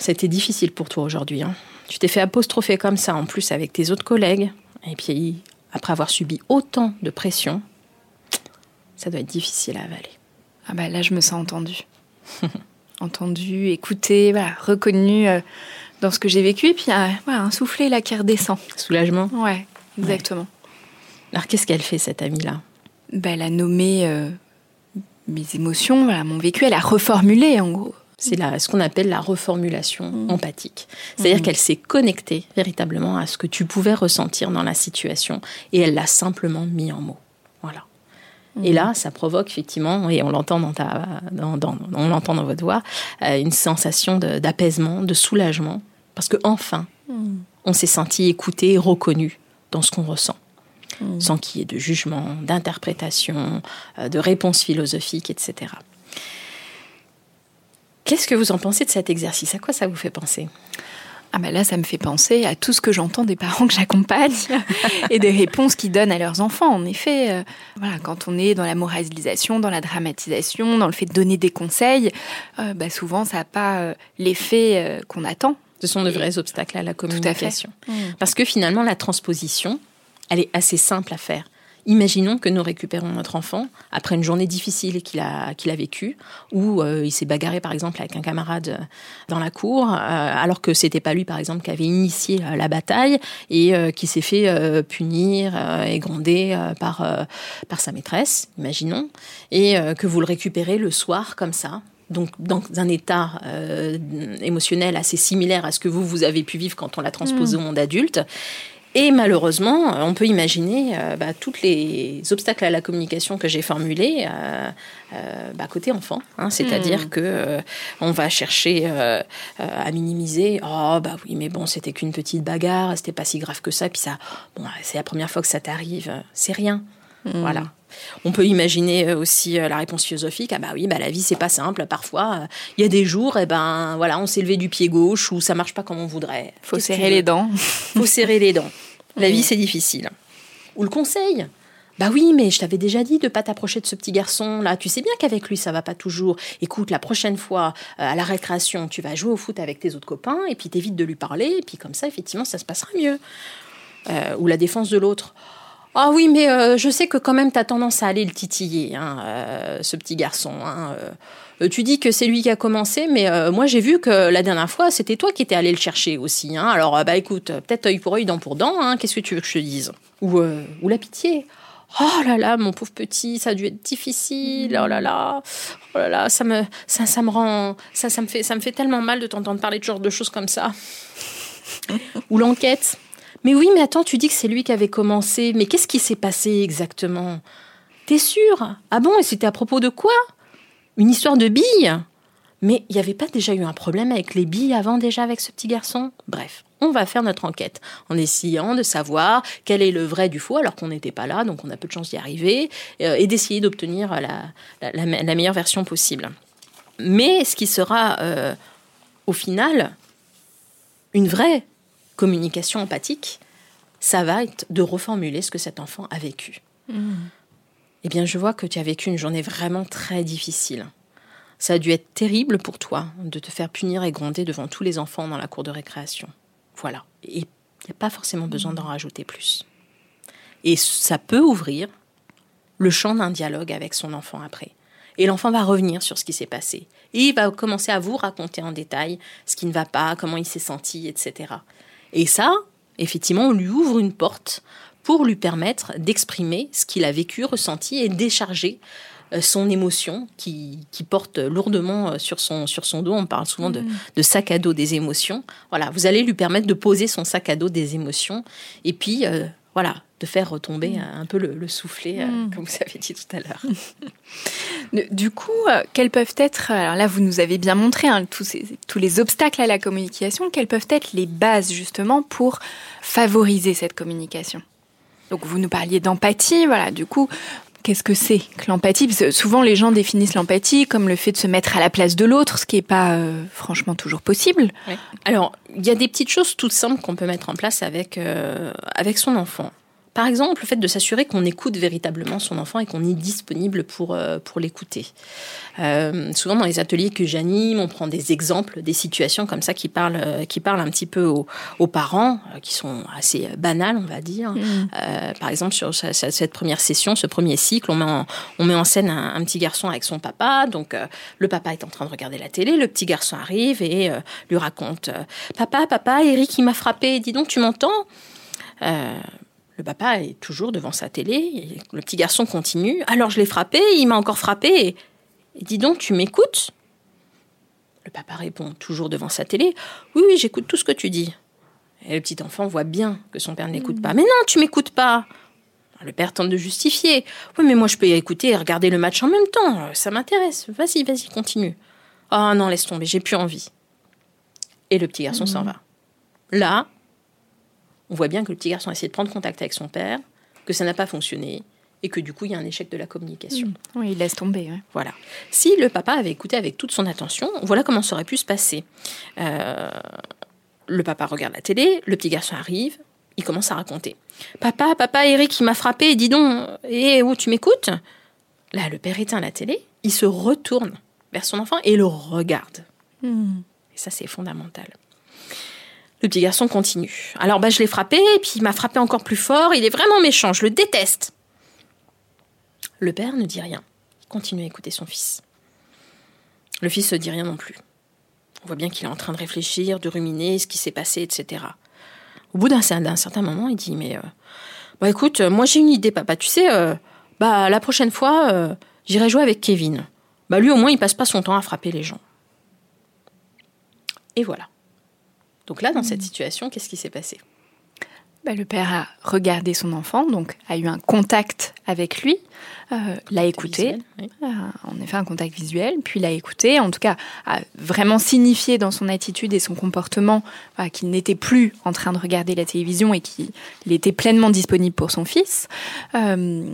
[SPEAKER 1] c'était difficile pour toi aujourd'hui. hein. Tu t'es fait apostropher comme ça, en plus avec tes autres collègues. Et puis, après avoir subi autant de pression, ça doit être difficile à avaler.
[SPEAKER 5] Ah bah là, je me sens entendue. entendue, écoutée, voilà, reconnue euh, dans ce que j'ai vécu. Et puis, euh, voilà, un soufflet là qui redescend.
[SPEAKER 1] Soulagement.
[SPEAKER 5] mes émotions, voilà, mon vécu, elle a reformulé en gros.
[SPEAKER 1] C'est ce qu'on appelle la reformulation mmh. empathique. C'est-à-dire mmh. qu'elle s'est connectée véritablement à ce que tu pouvais ressentir dans la situation et elle l'a simplement mis en mots. Voilà. Mmh. Et là, ça provoque effectivement, et on l'entend dans, ta, dans, on l'entend dans votre voix, euh, une sensation d'apaisement, de, soulagement, parce que enfin, on s'est senti écouté et reconnu dans ce qu'on ressent. Sans qu'il y ait de jugement, d'interprétation, euh, de réponse philosophique, etc. Qu'est-ce que vous en pensez de cet exercice? À quoi ça vous fait penser?
[SPEAKER 5] Ah ben là, ça me fait penser à tout ce que j'entends des parents que j'accompagne et des réponses qu'ils donnent à leurs enfants. En effet, euh, voilà, quand on est dans la moralisation, dans la dramatisation, dans le fait de donner des conseils, euh, bah souvent ça n'a pas euh, l'effet qu'on attend.
[SPEAKER 1] Ce sont de vrais obstacles à la communication. Mmh. Parce que finalement, la transposition, elle est assez simple à faire. Imaginons que nous récupérons notre enfant après une journée difficile qu'il a, qu'il a vécue, où euh, il s'est bagarré par exemple avec un camarade euh, dans la cour, euh, alors que c'était pas lui par exemple qui avait initié la bataille et qui s'est fait punir et gronder par, par sa maîtresse, imaginons, et que vous le récupérez le soir comme ça, donc dans un état émotionnel assez similaire à ce que vous, vous avez pu vivre quand on l'a transposé mmh. au monde adulte. Et malheureusement, on peut imaginer euh, bah, tous les obstacles à la communication que j'ai formulés euh, euh, bah, côté enfant. Hein. C'est-à-dire hmm. que on va chercher à minimiser. Oh bah oui, mais bon, c'était qu'une petite bagarre, c'était pas si grave que ça. Puis ça, bon, c'est la première fois que ça t'arrive, c'est rien. Hmm. Voilà. On peut imaginer aussi la réponse philosophique. Ah bah oui, bah la vie c'est pas simple. Parfois, il y a des jours, et eh ben voilà, on s'est levé du pied gauche ou ça marche pas comme on voudrait.
[SPEAKER 5] Faut serrer les dents.
[SPEAKER 1] Faut serrer les dents. La vie, c'est difficile. Ou le conseil. Bah oui, mais je t'avais déjà dit de pas t'approcher de ce petit garçon là. Tu sais bien qu'avec lui ça va pas toujours. Écoute, la prochaine fois euh, à la récréation, tu vas jouer au foot avec tes autres copains et puis t'évites de lui parler et puis comme ça effectivement ça se passera mieux. Euh, ou la défense de l'autre. Ah oui, mais euh, je sais que quand même t'as tendance à aller le titiller, hein, ce petit garçon. Hein, euh, tu dis que c'est lui qui a commencé, mais euh, moi j'ai vu que la dernière fois, c'était toi qui étais allé le chercher aussi. Hein. Alors, euh, bah écoute, peut-être œil pour œil, dent pour dent, hein. qu'est-ce que tu veux que je te dise? Ou, ou la pitié? Oh là là, mon pauvre petit, ça a dû être difficile. Oh là là, oh là là, ça me, ça, ça me rend, ça, ça me fait, ça me fait tellement mal de t'entendre parler de genre de choses comme ça. Ou l'enquête. Mais oui, mais attends, tu dis que c'est lui qui avait commencé. Mais qu'est-ce qui s'est passé exactement? T'es sûr? Ah bon? Et c'était à propos de quoi? Une histoire de billes? Mais il n'y avait pas déjà eu un problème avec les billes avant déjà avec ce petit garçon? Bref, on va faire notre enquête en essayant de savoir quel est le vrai du faux alors qu'on n'était pas là, donc on a peu de chance d'y arriver, euh, et d'essayer d'obtenir la, meilleure version possible. Mais ce qui sera euh, au final une vraie communication empathique, ça va être de reformuler ce que cet enfant a vécu. Mmh. Eh bien, je vois que tu as vécu une journée vraiment très difficile. Ça a dû être terrible pour toi de te faire punir et gronder devant tous les enfants dans la cour de récréation. Voilà. Et il n'y a pas forcément besoin d'en rajouter plus. Et ça peut ouvrir le champ d'un dialogue avec son enfant après. Et l'enfant va revenir sur ce qui s'est passé. Et il va commencer à vous raconter en détail ce qui ne va pas, comment il s'est senti, etc. Et ça, effectivement, on lui ouvre une porte pour lui permettre d'exprimer ce qu'il a vécu, ressenti et décharger euh, son émotion qui, porte lourdement euh, sur son, sur son dos. On parle souvent de, mm. sac à dos des émotions. Voilà, vous allez lui permettre de poser son sac à dos des émotions et puis, euh, voilà, de faire retomber mm. un peu le, soufflet, mm. comme vous avez dit tout à l'heure.
[SPEAKER 5] du coup, quels peuvent être, alors là vous nous avez bien montré hein, tous, les obstacles à la communication, quelles peuvent être les bases justement pour favoriser cette communication? Donc vous nous parliez d'empathie, voilà, du coup, Qu'est-ce que c'est que l'empathie? Souvent, les gens définissent l'empathie comme le fait de se mettre à la place de l'autre, ce qui n'est pas euh, franchement toujours possible.
[SPEAKER 1] Alors, il y a des petites choses toutes simples qu'on peut mettre en place avec, euh, avec son enfant. Par exemple, le fait de s'assurer qu'on écoute véritablement son enfant et qu'on est disponible pour, euh, pour l'écouter. Euh, souvent, dans les ateliers que j'anime, on prend des exemples, des situations comme ça qui parlent, euh, qui parlent un petit peu aux, parents, qui sont assez banales, on va dire. Mm. par exemple, sur cette première session, ce premier cycle, on met en, on met en scène un, petit garçon avec son papa. Donc, le papa est en train de regarder la télé, le petit garçon arrive et lui raconte Papa, papa, Eric, il m'a frappé, dis donc, tu m'entends? Le papa est toujours devant sa télé. le petit garçon continue. Alors je l'ai frappé, il m'a encore frappé. Et dis donc, tu m'écoutes? Le papa répond, toujours devant sa télé Oui, oui, j'écoute tout ce que tu dis. Et le petit enfant voit bien que son père ne l'écoute pas. Mais non, tu m'écoutes pas le père tente de justifier. Oui, mais moi je peux y écouter et regarder le match en même temps. Ça m'intéresse. Vas-y, vas-y, continue. Ah non, laisse tomber, j'ai plus envie. Et le petit garçon s'en va. Là, on voit bien que le petit garçon a essayé de prendre contact avec son père, que ça n'a pas fonctionné et que du coup il y a un échec de la communication.
[SPEAKER 5] Mmh. Oui, il laisse tomber.
[SPEAKER 1] Voilà. Si le papa avait écouté avec toute son attention, voilà comment ça aurait pu se passer. Euh, le papa regarde la télé, le petit garçon arrive, il commence à raconter. Papa, papa, Eric, il m'a frappé, dis donc, et où tu m'écoutes? Là, le père éteint la télé, il se retourne vers son enfant et le regarde. Hmm. Et ça, c'est fondamental. Le petit garçon continue. Alors, bah, je l'ai frappé, et puis il m'a frappé encore plus fort. Il est vraiment méchant, je le déteste. Le père ne dit rien. Il continue à écouter son fils. Le fils ne dit rien non plus. On voit bien qu'il est en train de réfléchir, de ruminer ce qui s'est passé, etc. Au bout d'un certain moment, il dit Mais, euh, bah écoute, moi j'ai une idée, papa. Tu sais, euh, bah la prochaine fois, euh, j'irai jouer avec Kevin. Bah lui, au moins, il passe pas son temps à frapper les gens. Et voilà. Donc là, dans cette situation, qu'est-ce qui s'est passé?
[SPEAKER 5] Bah, le père a regardé son enfant, donc a eu un contact avec lui, euh, l'a écouté, en effet un contact visuel, puis l'a écouté, en tout cas a vraiment signifié dans son attitude et son comportement qu'il n'était plus en train de regarder la télévision et qu'il était pleinement disponible pour son fils. Euh,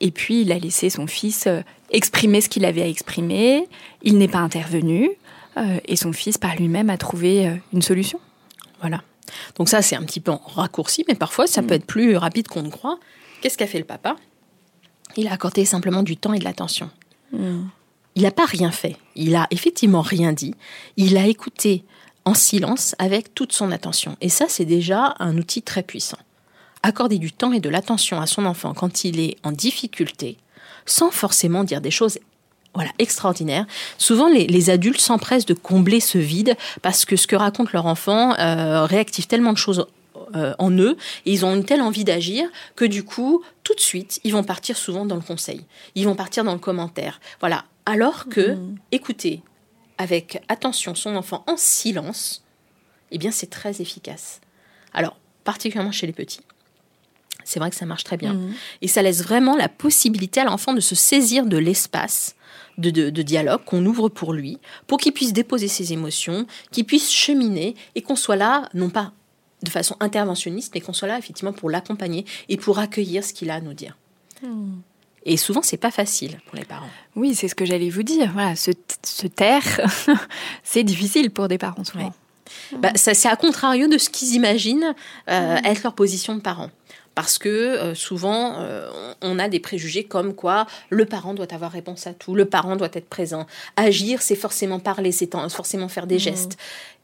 [SPEAKER 5] et puis il a laissé son fils euh, exprimer ce qu'il avait à exprimer, il n'est pas intervenu, et son fils par lui-même a trouvé une solution.
[SPEAKER 1] Voilà. Donc ça, c'est un petit peu en raccourci, mais parfois, ça mm. peut être plus rapide qu'on ne croit. Qu'est-ce qu'a fait le papa? Il a accordé simplement du temps et de l'attention. Mm. Il n'a pas rien fait. Il a effectivement rien dit. Il a écouté en silence avec toute son attention. Et ça, c'est déjà un outil très puissant. Accorder du temps et de l'attention à son enfant quand il est en difficulté, sans forcément dire des choses voilà, extraordinaire. Souvent, les, adultes s'empressent de combler ce vide parce que ce que raconte leur enfant euh, réactive tellement de choses euh, en eux et ils ont une telle envie d'agir que du coup, tout de suite, ils vont partir souvent dans le conseil. Ils vont partir dans le commentaire. Voilà. Alors que, mmh. écouter avec attention son enfant en silence, eh bien, c'est très efficace. Alors, particulièrement chez les petits. C'est vrai que ça marche très bien. Mmh. Et ça laisse vraiment la possibilité à l'enfant de se saisir de l'espace de, dialogue qu'on ouvre pour lui, pour qu'il puisse déposer ses émotions, qu'il puisse cheminer et qu'on soit là, non pas de façon interventionniste, mais qu'on soit là effectivement pour l'accompagner et pour accueillir ce qu'il a à nous dire. Hmm. Et souvent, c'est pas facile pour les parents.
[SPEAKER 5] Oui, c'est ce que j'allais vous dire. Voilà, se, taire, c'est difficile pour des parents souvent.
[SPEAKER 1] Bah, c'est à contrario de ce qu'ils imaginent euh, hmm. être leur position de parents parce que euh, souvent euh, on a des préjugés comme quoi le parent doit avoir réponse à tout, le parent doit être présent. Agir, c'est forcément parler, c'est forcément faire des mmh. gestes.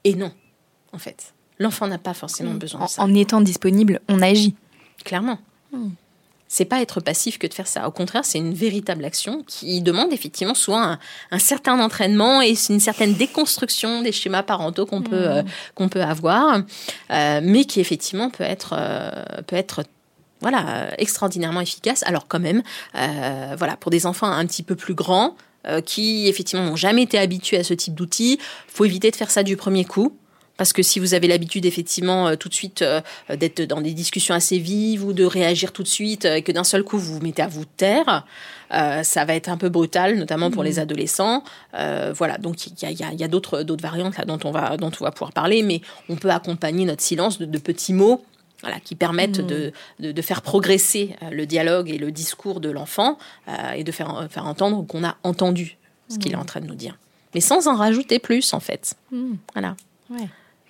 [SPEAKER 1] Et non, en fait, l'enfant n'a pas forcément besoin
[SPEAKER 5] de
[SPEAKER 1] ça.
[SPEAKER 5] En étant disponible, on agit.
[SPEAKER 1] Clairement. Mmh. C'est pas être passif que de faire ça. Au contraire, c'est une véritable action qui demande effectivement soit un, certain entraînement et une certaine déconstruction des schémas parentaux qu'on peut, mmh. euh, qu'on peut avoir, mais qui effectivement peut être, peut être voilà, euh, extraordinairement efficace. Alors quand même, euh, voilà, pour des enfants un petit peu plus grands, euh, qui effectivement n'ont jamais été habitués à ce type d'outils, faut éviter de faire ça du premier coup. Parce que si vous avez l'habitude effectivement tout de suite d'être dans des discussions assez vives ou de réagir tout de suite et que d'un seul coup vous vous mettez à vous taire, ça va être un peu brutal, notamment pour les mmh. adolescents. voilà, donc il y a, y a d'autres variantes là dont on va dont on va pouvoir parler, mais on peut accompagner notre silence de petits mots voilà, qui permettent mm. de, de, faire progresser euh, le dialogue et le discours de l'enfant euh, et de faire, faire entendre qu'on a entendu ce qu'il est mm. en train de nous dire. Mais sans en rajouter plus, en fait. Mm. Voilà.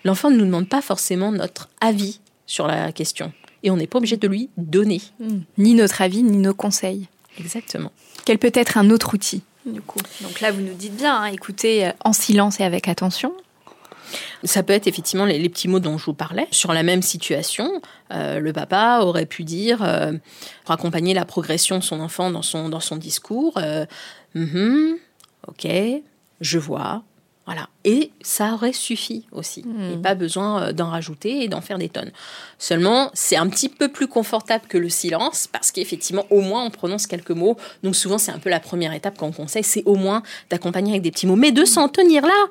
[SPEAKER 1] L'enfant ne nous demande pas forcément notre avis sur la question. Et on n'est pas obligé de lui donner.
[SPEAKER 5] Ni notre avis, ni nos conseils.
[SPEAKER 1] Exactement.
[SPEAKER 5] Quel peut être un autre outil, du coup? Donc là, vous nous dites bien, hein, écoutez euh, en silence et avec attention.
[SPEAKER 1] Ça peut être effectivement les, petits mots dont je vous parlais. Sur la même situation, euh, le papa aurait pu dire, euh, pour accompagner la progression de son enfant dans son, dans son discours, euh, mm-hmm, ok, je vois, Voilà. Et ça aurait suffi aussi.
[SPEAKER 5] Hmm.
[SPEAKER 1] Et pas besoin d'en rajouter et d'en faire des tonnes. Seulement, c'est un petit peu plus confortable que le silence parce qu'effectivement, au moins, on prononce quelques mots. Donc souvent, c'est un peu la première étape qu'on conseille, c'est au moins d'accompagner avec des petits mots. Mais de s'en tenir là.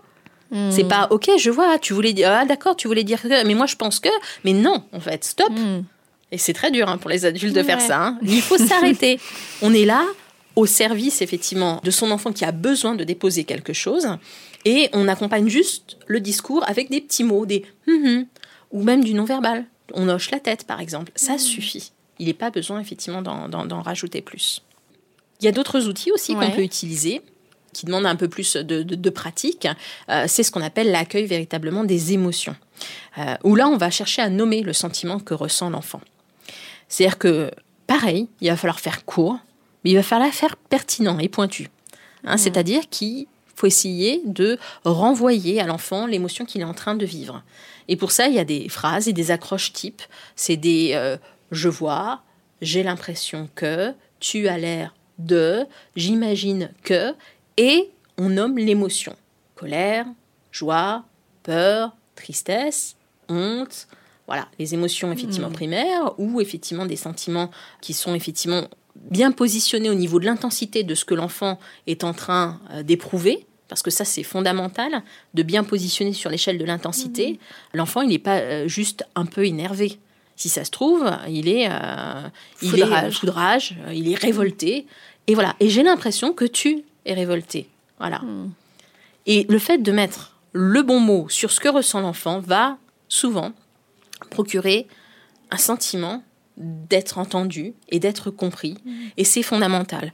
[SPEAKER 5] Hmm.
[SPEAKER 1] C'est pas ok, je vois, tu voulais dire, ah d'accord, tu voulais dire que, mais moi je pense que, mais non, en fait, stop.
[SPEAKER 5] Hmm.
[SPEAKER 1] Et c'est très dur hein, pour les adultes de faire ça. hein. Il faut s'arrêter. On est là au service, effectivement, de son enfant qui a besoin de déposer quelque chose. Et on accompagne juste le discours avec des petits mots, des hum ou même du non-verbal. On hoche la tête, par exemple. Ça suffit. Il n'est pas besoin, effectivement, d'en- rajouter plus. Il y a d'autres outils aussi
[SPEAKER 5] Ouais.
[SPEAKER 1] qu'on peut utiliser qui demandent un peu plus de, de- de pratique. Euh, c'est ce qu'on appelle l'accueil véritablement des émotions. Euh, où là, on va chercher à nommer le sentiment que ressent l'enfant. C'est-à-dire que, pareil, il va falloir faire court, mais il va falloir faire pertinent et pointu. Hein, C'est-à-dire qu'il faut essayer de renvoyer à l'enfant l'émotion qu'il est en train de vivre. Et pour ça, il y a des phrases et des accroches types. C'est des euh, je vois, j'ai l'impression que, tu as l'air de, j'imagine que, et on nomme l'émotion. Colère, joie, peur, tristesse, honte, voilà, les émotions effectivement primaires ou effectivement des sentiments qui sont effectivement bien positionnés au niveau de l'intensité de ce que l'enfant est en train euh, d'éprouver. Parce que ça, c'est fondamental, de bien positionner sur l'échelle de l'intensité. L'enfant, il n'est pas euh, juste un peu énervé. Si ça se trouve, il est, euh, il est
[SPEAKER 5] Foudrage.
[SPEAKER 1] euh, foudrage, euh, il est révolté. Et voilà. Et j'ai l'impression que tu révolté. Voilà. Et le fait de mettre le bon mot sur ce que ressent l'enfant va souvent procurer un sentiment d'être entendu et d'être compris. Et c'est fondamental.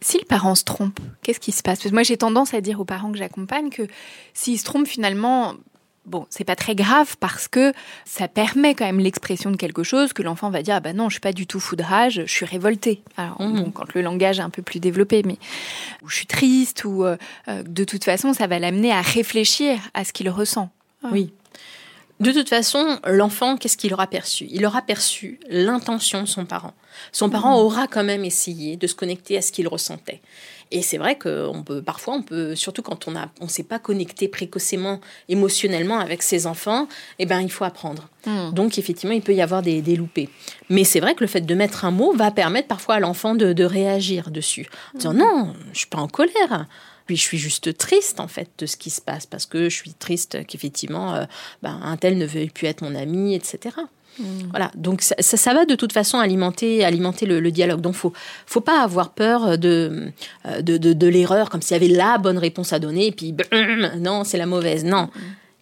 [SPEAKER 5] Si le parent se trompe, qu'est-ce qui se passe? Parce que moi, j'ai tendance à dire aux parents que j'accompagne que s'ils se trompent, finalement, bon, c'est pas très grave parce que ça permet quand même l'expression de quelque chose que l'enfant va dire ah bah non, je suis pas du tout foudrage, je suis révolté. Alors
[SPEAKER 1] Mhm.
[SPEAKER 5] bon, quand le langage est un peu plus développé, mais ou je suis triste ou euh, euh, de toute façon, ça va l'amener à réfléchir à ce qu'il ressent.
[SPEAKER 1] Oui. De toute façon, l'enfant, qu'est-ce qu'il aura perçu? Il aura perçu l'intention de son parent. Son parent aura quand même essayé de se connecter à ce qu'il ressentait. Et c'est vrai que on peut, parfois, on peut, surtout quand on a, on s'est pas connecté précocement émotionnellement avec ses enfants, eh ben, il faut apprendre. Donc, effectivement, il peut y avoir des, des loupés. Mais c'est vrai que le fait de mettre un mot va permettre parfois à l'enfant de, de réagir dessus. En disant non, je suis pas en colère. Puis je suis juste triste en fait de ce qui se passe parce que je suis triste qu'effectivement euh, ben, un tel ne veuille plus être mon ami, etc. Voilà, donc ça, ça, ça va de toute façon alimenter, alimenter le, le dialogue. Donc faut, faut pas avoir peur de, euh, de, de, de l'erreur, comme s'il y avait la bonne réponse à donner, et puis non, c'est la mauvaise. Non,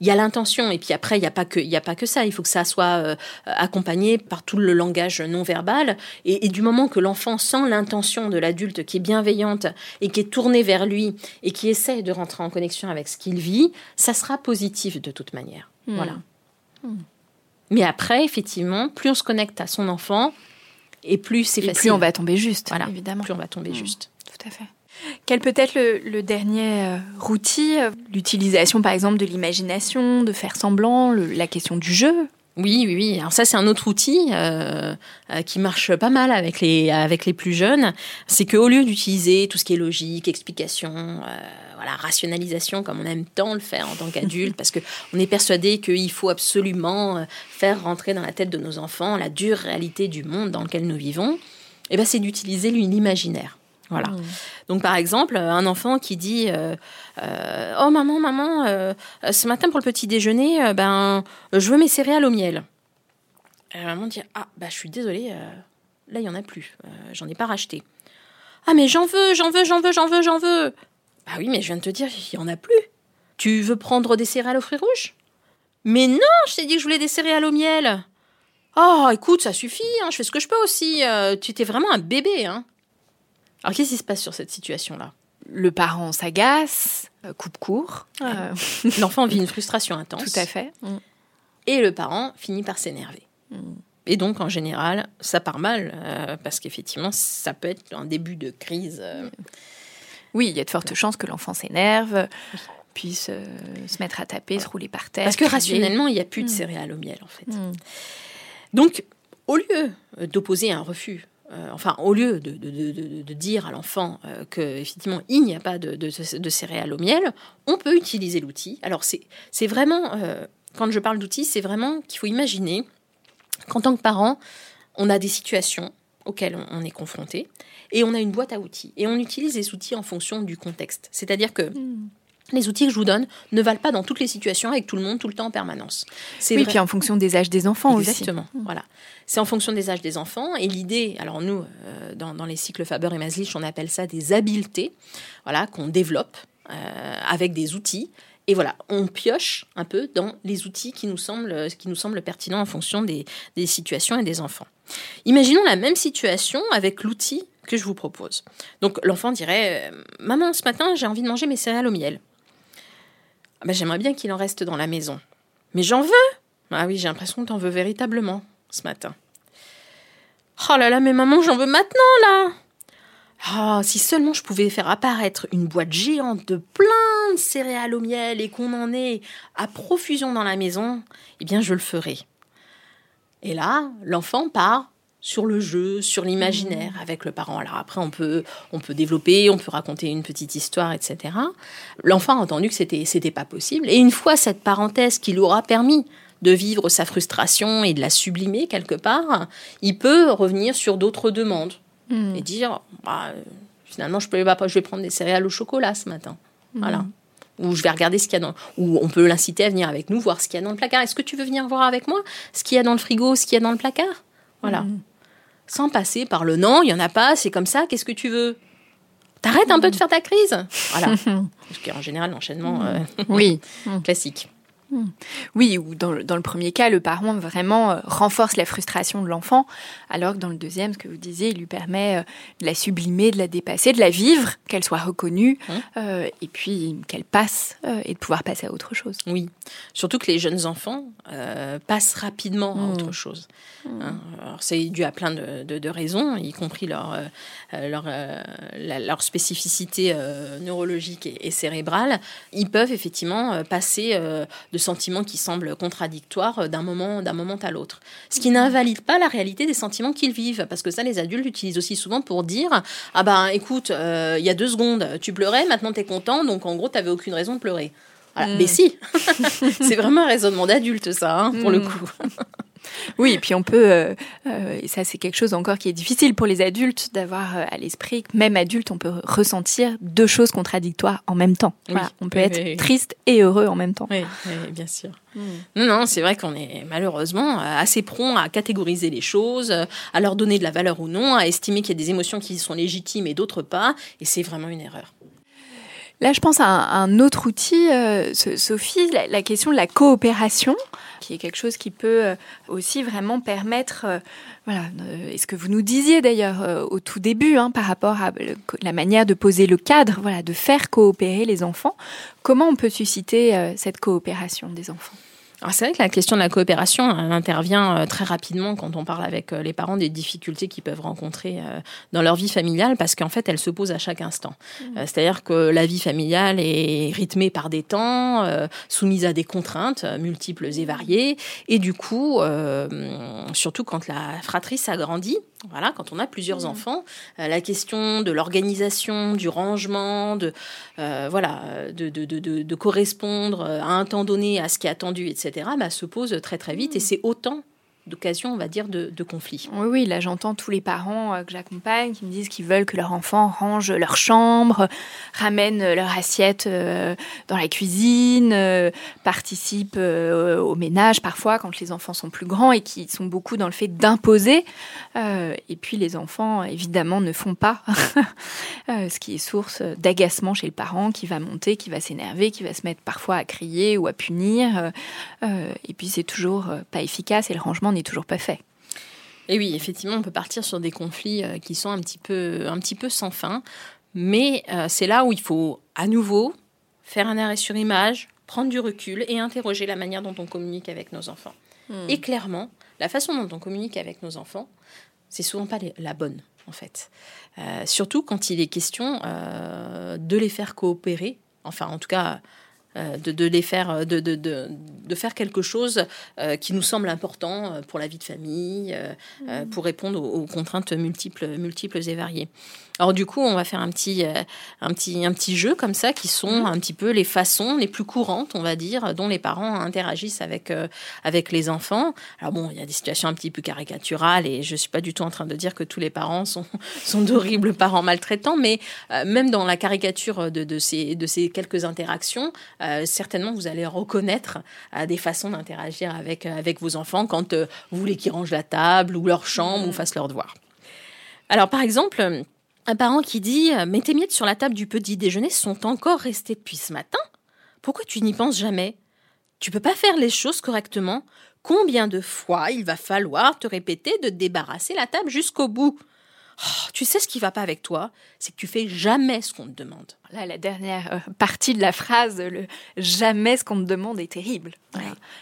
[SPEAKER 1] il y a l'intention, et puis après il n'y a pas que, il y a pas que ça. Il faut que ça soit euh, accompagné par tout le langage non verbal, et, et du moment que l'enfant sent l'intention de l'adulte qui est bienveillante et qui est tournée vers lui et qui essaie de rentrer en connexion avec ce qu'il vit, ça sera positif de toute manière. Voilà. Mais après, effectivement, plus on se connecte à son enfant, et plus c'est facile.
[SPEAKER 5] plus on va tomber juste,
[SPEAKER 1] voilà,
[SPEAKER 5] évidemment.
[SPEAKER 1] Plus on va tomber
[SPEAKER 5] Mm.
[SPEAKER 1] juste.
[SPEAKER 5] Tout à fait. Quel peut être le, le dernier euh, outil euh, L'utilisation, par exemple, de l'imagination, de faire semblant, le- la question du jeu?
[SPEAKER 1] Oui, oui, oui. Alors ça, c'est un autre outil euh, qui marche pas mal avec les avec les plus jeunes. C'est qu'au lieu d'utiliser tout ce qui est logique, explication, euh, voilà, rationalisation, comme on aime tant le faire en tant qu'adulte, parce que on est persuadé qu'il faut absolument faire rentrer dans la tête de nos enfants la dure réalité du monde dans lequel nous vivons. Et ben, c'est d'utiliser l'imaginaire. Voilà. Donc, par exemple, un enfant qui dit euh, euh, Oh, maman, maman, euh, ce matin pour le petit déjeuner, ben, je veux mes céréales au miel. Et la maman dit Ah, bah, je suis désolée, là, il n'y en a plus. J'en ai pas racheté. Ah, mais j'en veux, j'en veux, j'en veux, j'en veux, j'en veux. Bah oui, mais je viens de te dire, il n'y en a plus. Tu veux prendre des céréales aux fruits rouges? Mais non, je t'ai dit que je voulais des céréales au miel. Oh, écoute, ça suffit, hein, je fais ce que je peux aussi. tu étais vraiment un bébé, hein. Alors, qu'est-ce qui se passe sur cette situation-là?
[SPEAKER 5] Le parent s'agace, euh, coupe court. euh,
[SPEAKER 1] L'enfant vit une frustration intense.
[SPEAKER 5] tout à fait.
[SPEAKER 1] Et le parent finit par s'énerver.
[SPEAKER 5] Mm.
[SPEAKER 1] Et donc, en général, ça part mal, euh, parce qu'effectivement, ça peut être un début de crise. euh,
[SPEAKER 5] Oui, il y a de fortes chances que l'enfant s'énerve, puisse euh, se mettre à taper, se rouler par terre.
[SPEAKER 1] Parce que rationnellement, il n'y a plus de
[SPEAKER 5] Mm.
[SPEAKER 1] céréales au miel, en fait.
[SPEAKER 5] Mm.
[SPEAKER 1] Donc, au lieu d'opposer un refus enfin, au lieu de, dire à l'enfant euh, qu'effectivement il n'y a pas de, céréales au miel, on peut utiliser l'outil. Alors, c'est vraiment, euh, quand je parle d'outils, c'est vraiment qu'il faut imaginer qu'en tant que parent, on a des situations auxquelles on, est confronté et on a une boîte à outils. Et on utilise les outils en fonction du contexte. C'est-à-dire que. Hmm les outils que je vous donne ne valent pas dans toutes les situations avec tout le monde tout le temps en permanence.
[SPEAKER 5] Oui, puis en fonction des âges des enfants
[SPEAKER 1] aussi. Exactement. Mmh. Voilà. C'est en fonction des âges des enfants. Et l'idée, alors nous, euh, dans, les cycles Faber et Maslich, on appelle ça des habiletés, voilà, qu'on développe euh, avec des outils. Et voilà, on pioche un peu dans les outils qui nous semblent, qui nous semblent pertinents en fonction des, des situations et des enfants. Imaginons la même situation avec l'outil que je vous propose. Donc l'enfant dirait euh, Maman, ce matin, j'ai envie de manger mes céréales au miel. Ah ben, j'aimerais bien qu'il en reste dans la maison. Mais j'en veux Ah oui, j'ai l'impression que t'en veux véritablement ce matin. Oh là là, mais maman, j'en veux maintenant là Ah, si seulement je pouvais faire apparaître une boîte géante de plein de céréales au miel et qu'on en ait à profusion dans la maison, eh bien je le ferais. Et là, l'enfant part sur le jeu, sur l'imaginaire mmh. avec le parent. Alors après, on peut, on peut développer, on peut raconter une petite histoire, etc. L'enfant a entendu que c'était, c'était pas possible. Et une fois cette parenthèse qui lui aura permis de vivre sa frustration et de la sublimer quelque part, il peut revenir sur d'autres demandes mmh. et dire, bah, finalement, je, peux, je vais prendre des céréales au chocolat ce matin. Mmh. Voilà ou je vais regarder ce qu'il y a dans, ou on peut l'inciter à venir avec nous voir ce qu'il y a dans le placard. Est-ce que tu veux venir voir avec moi ce qu'il y a dans le frigo, ce qu'il y a dans le placard? Voilà sans passer par le non, il y en a pas, c'est comme ça, qu'est-ce que tu veux? T'arrêtes un peu de faire ta crise? Voilà. Parce qu'en général, l'enchaînement euh, oui. classique.
[SPEAKER 5] Hmm. Oui, ou dans le, dans le, premier cas, le parent vraiment euh, renforce la frustration de l'enfant, alors que dans le deuxième, ce que vous disiez, il lui permet euh, de la sublimer, de la dépasser, de la vivre, qu'elle soit reconnue, hmm. euh, et puis qu'elle passe, et de pouvoir passer à autre chose.
[SPEAKER 1] Oui, surtout que les jeunes enfants passent rapidement à hmm. autre chose. Hein. c'est dû à plein de, de, raisons, y compris leur, leur, leur spécificité neurologique et, et, cérébrale. Ils peuvent effectivement passer de sentiments qui semblent contradictoires euh, d'un moment, d'un moment à l'autre. Ce qui n'invalide pas la réalité des sentiments qu'ils vivent, parce que ça, les adultes utilisent aussi souvent pour dire Ah ben écoute, euh, il y a deux secondes, tu pleurais, maintenant tu es content, donc en gros, tu n'avais aucune raison de pleurer. Mm. Mais si, c'est vraiment un raisonnement d'adulte, ça, hein, pour le mm. coup.
[SPEAKER 5] Oui, et puis on peut, euh, euh, et ça c'est quelque chose encore qui est difficile pour les adultes d'avoir euh, à l'esprit même adulte, on peut ressentir deux choses contradictoires en même temps. on peut être triste et heureux en même temps.
[SPEAKER 1] Oui, bien sûr. Hmm. Non, non, c'est vrai qu'on est malheureusement assez prompt à catégoriser les choses, à leur donner de la valeur ou non, à estimer qu'il y a des émotions qui sont légitimes et d'autres pas, et c'est vraiment une erreur.
[SPEAKER 5] Là, je pense à un, autre outil, Sophie, la, question de la coopération qui est quelque chose qui peut euh, aussi vraiment permettre, euh, voilà, et ce que vous nous disiez d'ailleurs euh, au tout début hein, par rapport à la manière de poser le cadre, voilà, de faire coopérer les enfants. Comment on peut susciter cette coopération des enfants?
[SPEAKER 1] C'est vrai que la question de la coopération, elle intervient euh, très rapidement quand on parle avec euh, les parents des difficultés qu'ils peuvent rencontrer euh, dans leur vie familiale, parce qu'en fait, elle se pose à chaque instant. Mmh. C'est-à-dire que la vie familiale est rythmée par des temps, soumise à des contraintes multiples et variées, et du coup, surtout quand la fratrie s'agrandit, voilà, quand on a plusieurs mmh. enfants, la question de l'organisation, du rangement, de voilà, de, de, de, de, correspondre à un temps donné à ce qui est attendu, etc bah, se pose très très vite. Et mm. c'est autant d'occasion, on va dire, de, de conflit.
[SPEAKER 5] Oui, oui, là j'entends tous les parents euh, que j'accompagne qui me disent qu'ils veulent que leur enfant range leur chambre, ramène leur assiette euh, dans la cuisine, euh, participe au ménage parfois quand les enfants sont plus grands et qui sont beaucoup dans le fait d'imposer. et puis les enfants, évidemment, ne font pas, ce qui est source d'agacement chez le parent qui va monter, qui va s'énerver, qui va se mettre parfois à crier ou à punir. et puis c'est toujours pas efficace et le rangement n'est toujours pas fait.
[SPEAKER 1] Et oui, effectivement, on peut partir sur des conflits euh, qui sont un petit peu, un petit peu sans fin, mais euh, c'est là où il faut à nouveau faire un arrêt sur image, prendre du recul et interroger la manière dont on communique avec nos enfants. Hmm. Et clairement, la façon dont on communique avec nos enfants, c'est souvent pas la bonne, en fait. Euh, surtout quand il est question de les faire coopérer, enfin en tout cas de, de les faire, de, de, de, de faire quelque chose euh, qui nous semble important euh, pour la vie de famille, euh, euh, pour répondre aux, aux contraintes multiples, multiples et variées. Alors du coup, on va faire un petit, euh, un petit, un petit jeu comme ça, qui sont un petit peu les façons les plus courantes, on va dire, dont les parents interagissent avec, euh, avec les enfants. Alors bon, il y a des situations un petit peu caricaturales, et je suis pas du tout en train de dire que tous les parents sont, sont d'horribles parents maltraitants, mais euh, même dans la caricature de, de, ces, de ces quelques interactions, euh, certainement vous allez reconnaître des façons d'interagir avec, avec vos enfants quand vous voulez qu'ils rangent la table ou leur chambre ou fassent leurs devoirs. Alors par exemple, un parent qui dit euh, Mais tes miettes sur la table du petit déjeuner sont encore restées depuis ce matin Pourquoi tu n'y penses jamais? Tu peux pas faire les choses correctement Combien de fois il va falloir te répéter de débarrasser la table jusqu'au bout? Oh, Tu sais ce qui va pas avec toi? C'est que tu fais jamais ce qu'on te demande.
[SPEAKER 5] Là, la dernière euh, partie de la phrase, le jamais ce qu'on te demande est terrible.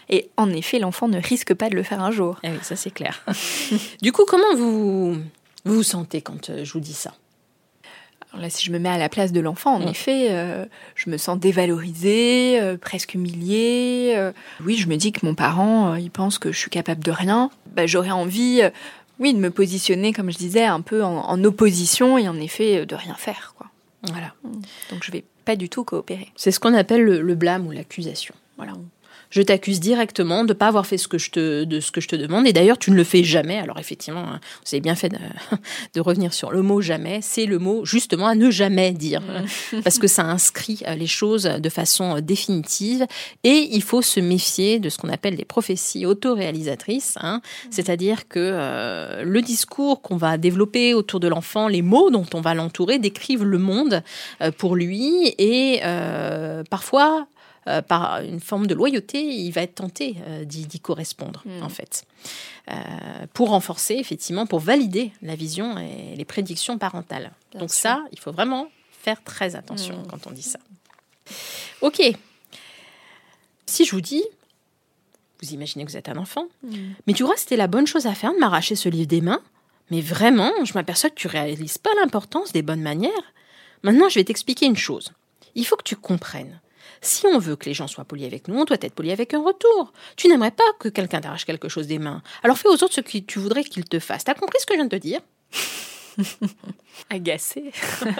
[SPEAKER 5] Et en effet, l'enfant ne risque pas de le faire un jour.
[SPEAKER 1] Eh oui, ça c'est clair. du coup, comment vous vous, vous sentez quand euh, je vous dis ça?
[SPEAKER 5] Alors là, si je me mets à la place de l'enfant, en
[SPEAKER 1] Mm.
[SPEAKER 5] effet, euh, je me sens dévalorisée, euh, presque humiliée. euh. oui, je me dis que mon parent, il pense que je suis capable de rien. Bah, J'aurais envie, oui, de me positionner, comme je disais, un peu en, en opposition et en effet de rien faire. Quoi.
[SPEAKER 1] Voilà.
[SPEAKER 5] Donc je vais pas du tout coopérer.
[SPEAKER 1] C'est ce qu'on appelle le, le blâme ou l'accusation. Voilà. Je t'accuse directement de ne pas avoir fait ce que je te, de ce que je te demande. Et d'ailleurs, tu ne le fais jamais. Alors effectivement, hein, vous avez bien fait de, de revenir sur le mot jamais. C'est le mot justement à ne jamais dire. Parce que ça inscrit euh, les choses de façon euh, définitive. Et il faut se méfier de ce qu'on appelle les prophéties autoréalisatrices. hein. C'est-à-dire que euh, le discours qu'on va développer autour de l'enfant, les mots dont on va l'entourer, décrivent le monde euh, pour lui. Et euh, parfois, euh, par une forme de loyauté, il va être tenté euh, d'y correspondre,
[SPEAKER 5] Mm.
[SPEAKER 1] en fait. Euh, pour renforcer, effectivement, pour valider la vision et les prédictions parentales.
[SPEAKER 5] Bien
[SPEAKER 1] Donc
[SPEAKER 5] sûr.
[SPEAKER 1] ça, il faut vraiment faire très attention
[SPEAKER 5] Mm.
[SPEAKER 1] quand on dit ça. Ok. Si je vous dis, vous imaginez que vous êtes un enfant, mais tu que c'était la bonne chose à faire de m'arracher ce livre des mains? Mais vraiment, je m'aperçois que tu réalises pas l'importance des bonnes manières. Maintenant, je vais t'expliquer une chose. Il faut que tu comprennes. Si on veut que les gens soient polis avec nous, on doit être poli avec un retour. Tu n'aimerais pas que quelqu'un t'arrache quelque chose des mains. Alors fais aux autres ce que tu voudrais qu'ils te fassent. T'as compris ce que je viens de te dire?
[SPEAKER 5] Agacée.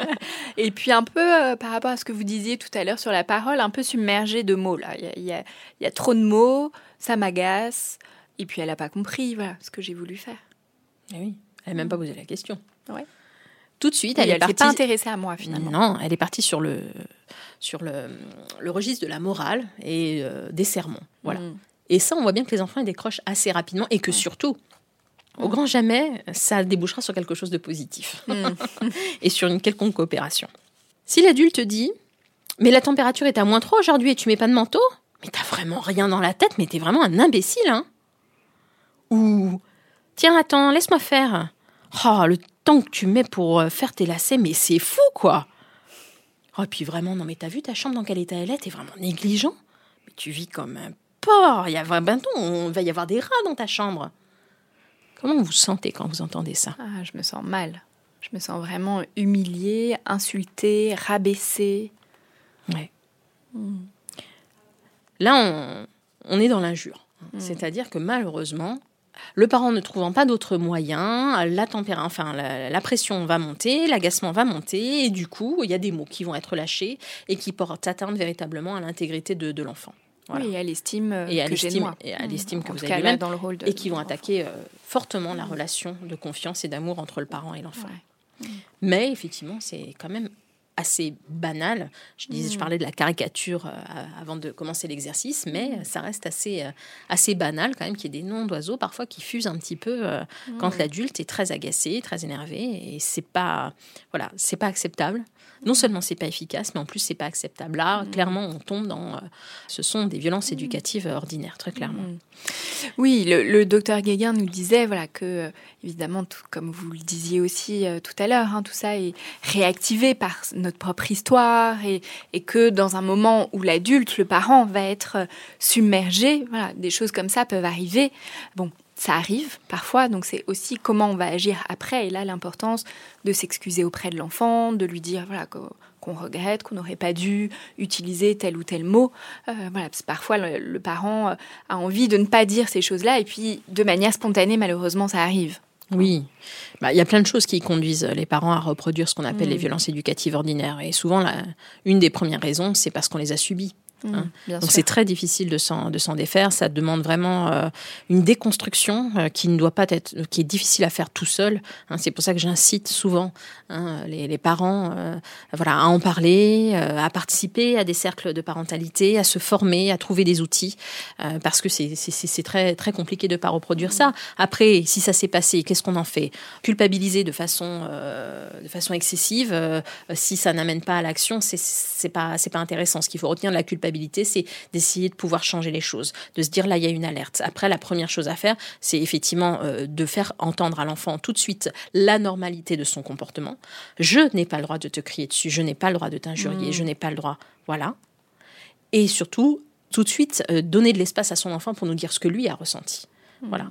[SPEAKER 5] et puis un peu euh, par rapport à ce que vous disiez tout à l'heure sur la parole, un peu submergée de mots là. Il y y a- il y a trop de mots, ça m'agace. Et puis elle n'a pas compris voilà, ce que j'ai voulu faire.
[SPEAKER 1] Eh oui, elle n'a même pas posé la question.
[SPEAKER 5] Ouais.
[SPEAKER 1] Tout de suite, elle,
[SPEAKER 5] elle
[SPEAKER 1] est
[SPEAKER 5] ne s'est
[SPEAKER 1] partie.
[SPEAKER 5] pas intéressée à moi finalement.
[SPEAKER 1] Non, elle est partie sur le sur le, le registre de la morale et euh, des sermons. Voilà.
[SPEAKER 5] Mm.
[SPEAKER 1] Et ça, on voit bien que les enfants ils décrochent assez rapidement et que surtout, au grand jamais, ça débouchera sur quelque chose de positif
[SPEAKER 5] Mm.
[SPEAKER 1] et sur une quelconque coopération. Si l'adulte dit Mais la température est à moins 3 aujourd'hui et tu mets pas de manteau? Mais t'as vraiment rien dans la tête, mais t'es vraiment un imbécile, hein Ou Tiens, attends, laisse-moi faire. Oh, le temps que tu mets pour euh, faire tes lacets, mais c'est fou, quoi Oh, et puis vraiment, non, mais t'as vu ta chambre dans quel état elle est? T'es vraiment négligent Mais tu vis comme un porc. Il y a vraiment, on va y avoir des rats dans ta chambre. Comment vous vous sentez quand vous entendez ça?
[SPEAKER 5] Ah, je me sens mal. Je me sens vraiment humiliée, insultée, rabaissée.
[SPEAKER 1] Ouais. Là, on, on est dans l'injure. C'est-à-dire que malheureusement, le parent ne trouvant pas d'autres moyens, la, tempéra- enfin, la, la pression va monter, l'agacement va monter, et du coup, il y a des mots qui vont être lâchés et qui portent atteinte véritablement à l'intégrité de, de l'enfant. Voilà.
[SPEAKER 5] Oui, et à l'estime euh, que j'ai de moi.
[SPEAKER 1] et à l'estime que
[SPEAKER 5] En
[SPEAKER 1] vous avez
[SPEAKER 5] là, dans le rôle de
[SPEAKER 1] Et qui vont attaquer euh, fortement la relation de confiance et d'amour entre le parent et l'enfant.
[SPEAKER 5] Ouais.
[SPEAKER 1] Mais effectivement, c'est quand même assez banal. Je, je parlais de la caricature euh, avant de commencer l'exercice, mais ça reste assez, euh, assez banal quand même qu'il y ait des noms d'oiseaux parfois qui fusent un petit peu euh, quand l'adulte est très agacé, très énervé, et c'est pas, voilà, c'est pas acceptable. Non seulement c'est pas efficace, mais en plus c'est pas acceptable. Là, clairement, on tombe dans, euh, ce sont des violences éducatives euh, ordinaires, très clairement.
[SPEAKER 5] Oui, le, le docteur Guéguin nous disait voilà que euh, évidemment, tout, comme vous le disiez aussi euh, tout à l'heure, hein, tout ça est réactivé par notre propre histoire et, et que dans un moment où l'adulte, le parent, va être submergé, voilà, des choses comme ça peuvent arriver. Bon, ça arrive parfois, donc c'est aussi comment on va agir après. Et là, l'importance de s'excuser auprès de l'enfant, de lui dire voilà qu'on regrette, qu'on n'aurait pas dû utiliser tel ou tel mot. Euh, voilà, parce que parfois le, parent a envie de ne pas dire ces choses-là, et puis de manière spontanée, malheureusement, ça arrive.
[SPEAKER 1] Oui, bah, il y a plein de choses qui conduisent les parents à reproduire ce qu'on appelle les mm. violences éducatives ordinaires. Et souvent, la, une des premières raisons, c'est parce qu'on les a subies. Mmh, hein. Donc c'est très difficile de s'en, de s'en défaire. Ça demande vraiment euh, une déconstruction euh, qui ne doit pas être, qui est difficile à faire tout seul. Hein. C'est pour ça que j'incite souvent hein, les, les, parents, euh, voilà, à en parler, à participer à des cercles de parentalité, à se former, à trouver des outils, parce que c'est, c'est, c'est très très compliqué de pas reproduire ça. Après, si ça s'est passé, qu'est-ce qu'on en fait? Culpabiliser de façon de façon excessive, si ça n'amène pas à l'action, c'est, c'est pas c'est pas intéressant. Ce qu'il faut retenir de la culpabilité c'est d'essayer de pouvoir changer les choses, de se dire là, il y a une alerte. Après, la première chose à faire, c'est effectivement euh, de faire entendre à l'enfant tout de suite la normalité de son comportement. Je n'ai pas le droit de te crier dessus, je n'ai pas le droit de t'injurier, mmh. je n'ai pas le droit. Voilà. Et surtout, tout de suite, euh, donner de l'espace à son enfant pour nous dire ce que lui a ressenti. Mmh. Voilà.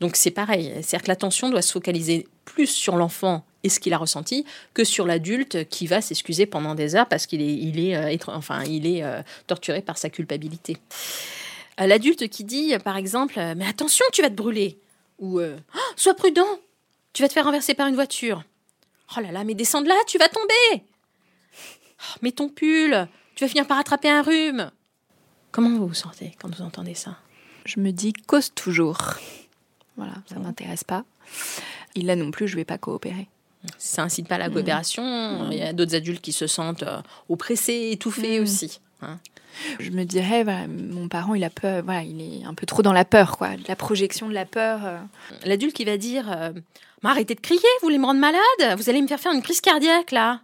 [SPEAKER 1] Donc c'est pareil, c'est-à-dire que l'attention doit se focaliser plus sur l'enfant et ce qu'il a ressenti que sur l'adulte qui va s'excuser pendant des heures parce qu'il est, il est, euh, enfin, il est euh, torturé par sa culpabilité. Euh, l'adulte qui dit, par exemple, mais attention, tu vas te brûler, ou oh, sois prudent, tu vas te faire renverser par une voiture. Oh là là, mais descends de là, tu vas tomber. Oh, mets ton pull, tu vas finir par attraper un rhume. Comment vous vous sentez quand vous entendez ça?
[SPEAKER 5] Je me dis cause toujours. Voilà, ça ne m'intéresse pas. Et là non plus, je ne vais pas coopérer.
[SPEAKER 1] Ça incite pas à la mmh. coopération. Mmh. Il y a d'autres adultes qui se sentent euh, oppressés, étouffés mmh. aussi. Hein.
[SPEAKER 5] Je me dirais, mon parent, il a peur, voilà, il est un peu trop dans la peur, quoi, la projection de la peur. Euh.
[SPEAKER 1] L'adulte qui va dire, euh, arrêtez de crier, vous voulez me rendre malade, vous allez me faire faire une crise cardiaque là.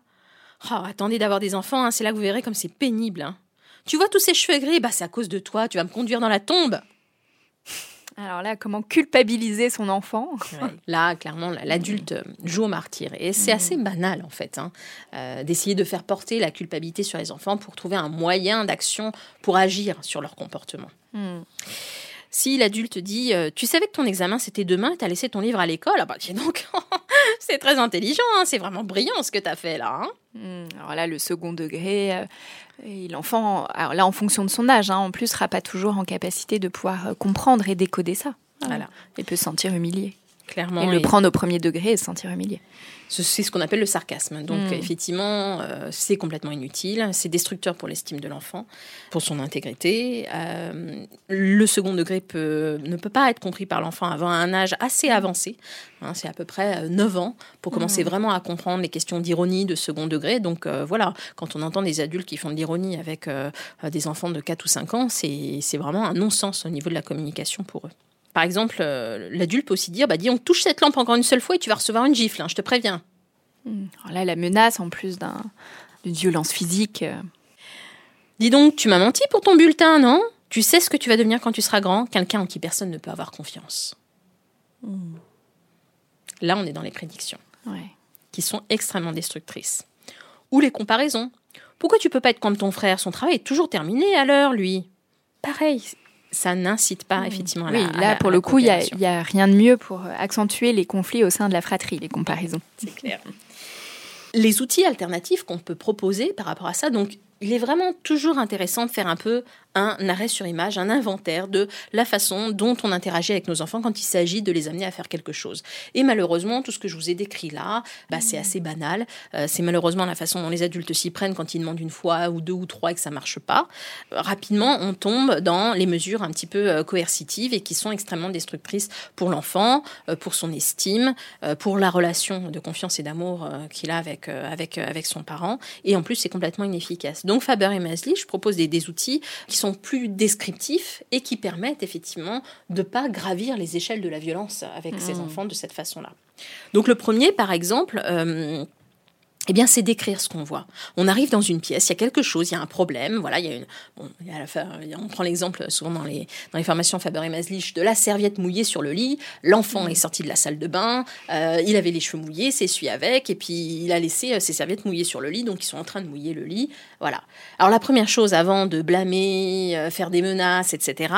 [SPEAKER 1] Oh, attendez d'avoir des enfants, hein, c'est là que vous verrez comme c'est pénible. Hein. Tu vois tous ces cheveux gris, bah c'est à cause de toi, tu vas me conduire dans la tombe.
[SPEAKER 5] Alors là, comment culpabiliser son enfant
[SPEAKER 1] Là, clairement, l'adulte joue au martyr. Et c'est mm. assez banal, en fait, hein, euh, d'essayer de faire porter la culpabilité sur les enfants pour trouver un moyen d'action pour agir sur leur comportement. Mm. Si l'adulte dit euh, Tu savais que ton examen c'était demain t'as laissé ton livre à l'école? Ah bah donc, c'est très intelligent, hein, c'est vraiment brillant ce que t'as fait là. Hein.
[SPEAKER 5] Hmm, alors là, le second degré, euh, l'enfant, alors là en fonction de son âge, hein, en plus, sera pas toujours en capacité de pouvoir euh, comprendre et décoder ça. Voilà. Il peut se sentir humilié.
[SPEAKER 1] Clairement.
[SPEAKER 5] Et le prendre au premier degré et se sentir humilié.
[SPEAKER 1] C'est ce qu'on appelle le sarcasme. Donc, hmm. effectivement, euh, c'est complètement inutile. C'est destructeur pour l'estime de l'enfant, pour son intégrité. Euh, le second degré peut, ne peut pas être compris par l'enfant avant un âge assez avancé. Hein, c'est à peu près 9 euh, ans pour commencer hmm. vraiment à comprendre les questions d'ironie de second degré. Donc, voilà, quand on entend des adultes qui font de l'ironie avec des enfants de 4 ou 5 ans, c'est vraiment un non-sens au niveau de la communication pour eux. Par exemple, euh, l'adulte peut aussi dire bah, dis, on touche cette lampe encore une seule fois et tu vas recevoir une gifle, hein, je te préviens.
[SPEAKER 5] Hmm. Alors là, la menace, en plus d'une violence physique. Euh.
[SPEAKER 1] Dis donc, tu m'as menti pour ton bulletin, non? Tu sais ce que tu vas devenir quand tu seras grand Quelqu'un en qui personne ne peut avoir confiance. Hmm. Là, on est dans les prédictions, qui sont extrêmement destructrices. Ou les comparaisons. Pourquoi tu peux pas être comme ton frère? Son travail est toujours terminé à l'heure, lui. Pareil, ça n'incite pas effectivement à
[SPEAKER 5] oui, là, pour le coup, il n'y a, rien de mieux pour accentuer les conflits au sein de la fratrie, les comparaisons.
[SPEAKER 1] C'est clair. Les outils alternatifs qu'on peut proposer par rapport à ça, donc il est vraiment toujours intéressant de faire un peu un arrêt sur image, un inventaire de la façon dont on interagit avec nos enfants quand il s'agit de les amener à faire quelque chose. Et malheureusement, tout ce que je vous ai décrit là, bah, c'est assez banal. Euh, c'est malheureusement la façon dont les adultes s'y prennent quand ils demandent une fois ou deux ou trois et que ça marche pas. rapidement, on tombe dans les mesures un petit peu euh, coercitives et qui sont extrêmement destructrices pour l'enfant, euh, pour son estime, pour la relation de confiance et d'amour qu'il a avec, avec, avec son parent. Et en plus, c'est complètement inefficace. Donc Faber et Masli, je propose des, des outils qui sont plus descriptifs et qui permettent effectivement de pas gravir les échelles de la violence avec ces mmh. enfants de cette façon-là. Donc le premier, par exemple, euh, eh bien, c'est décrire ce qu'on voit. On arrive dans une pièce, il y a quelque chose, il y a un problème. Voilà, il y a une. on prend l'exemple souvent dans les, dans les formations Faber et Maslich de la serviette mouillée sur le lit. L'enfant est sorti de la salle de bain, euh, il avait les cheveux mouillés, s'essuie avec, et puis il a laissé euh, ses serviettes mouillées sur le lit, donc ils sont en train de mouiller le lit. Voilà. Alors, la première chose, avant de blâmer, euh, faire des menaces, etc.,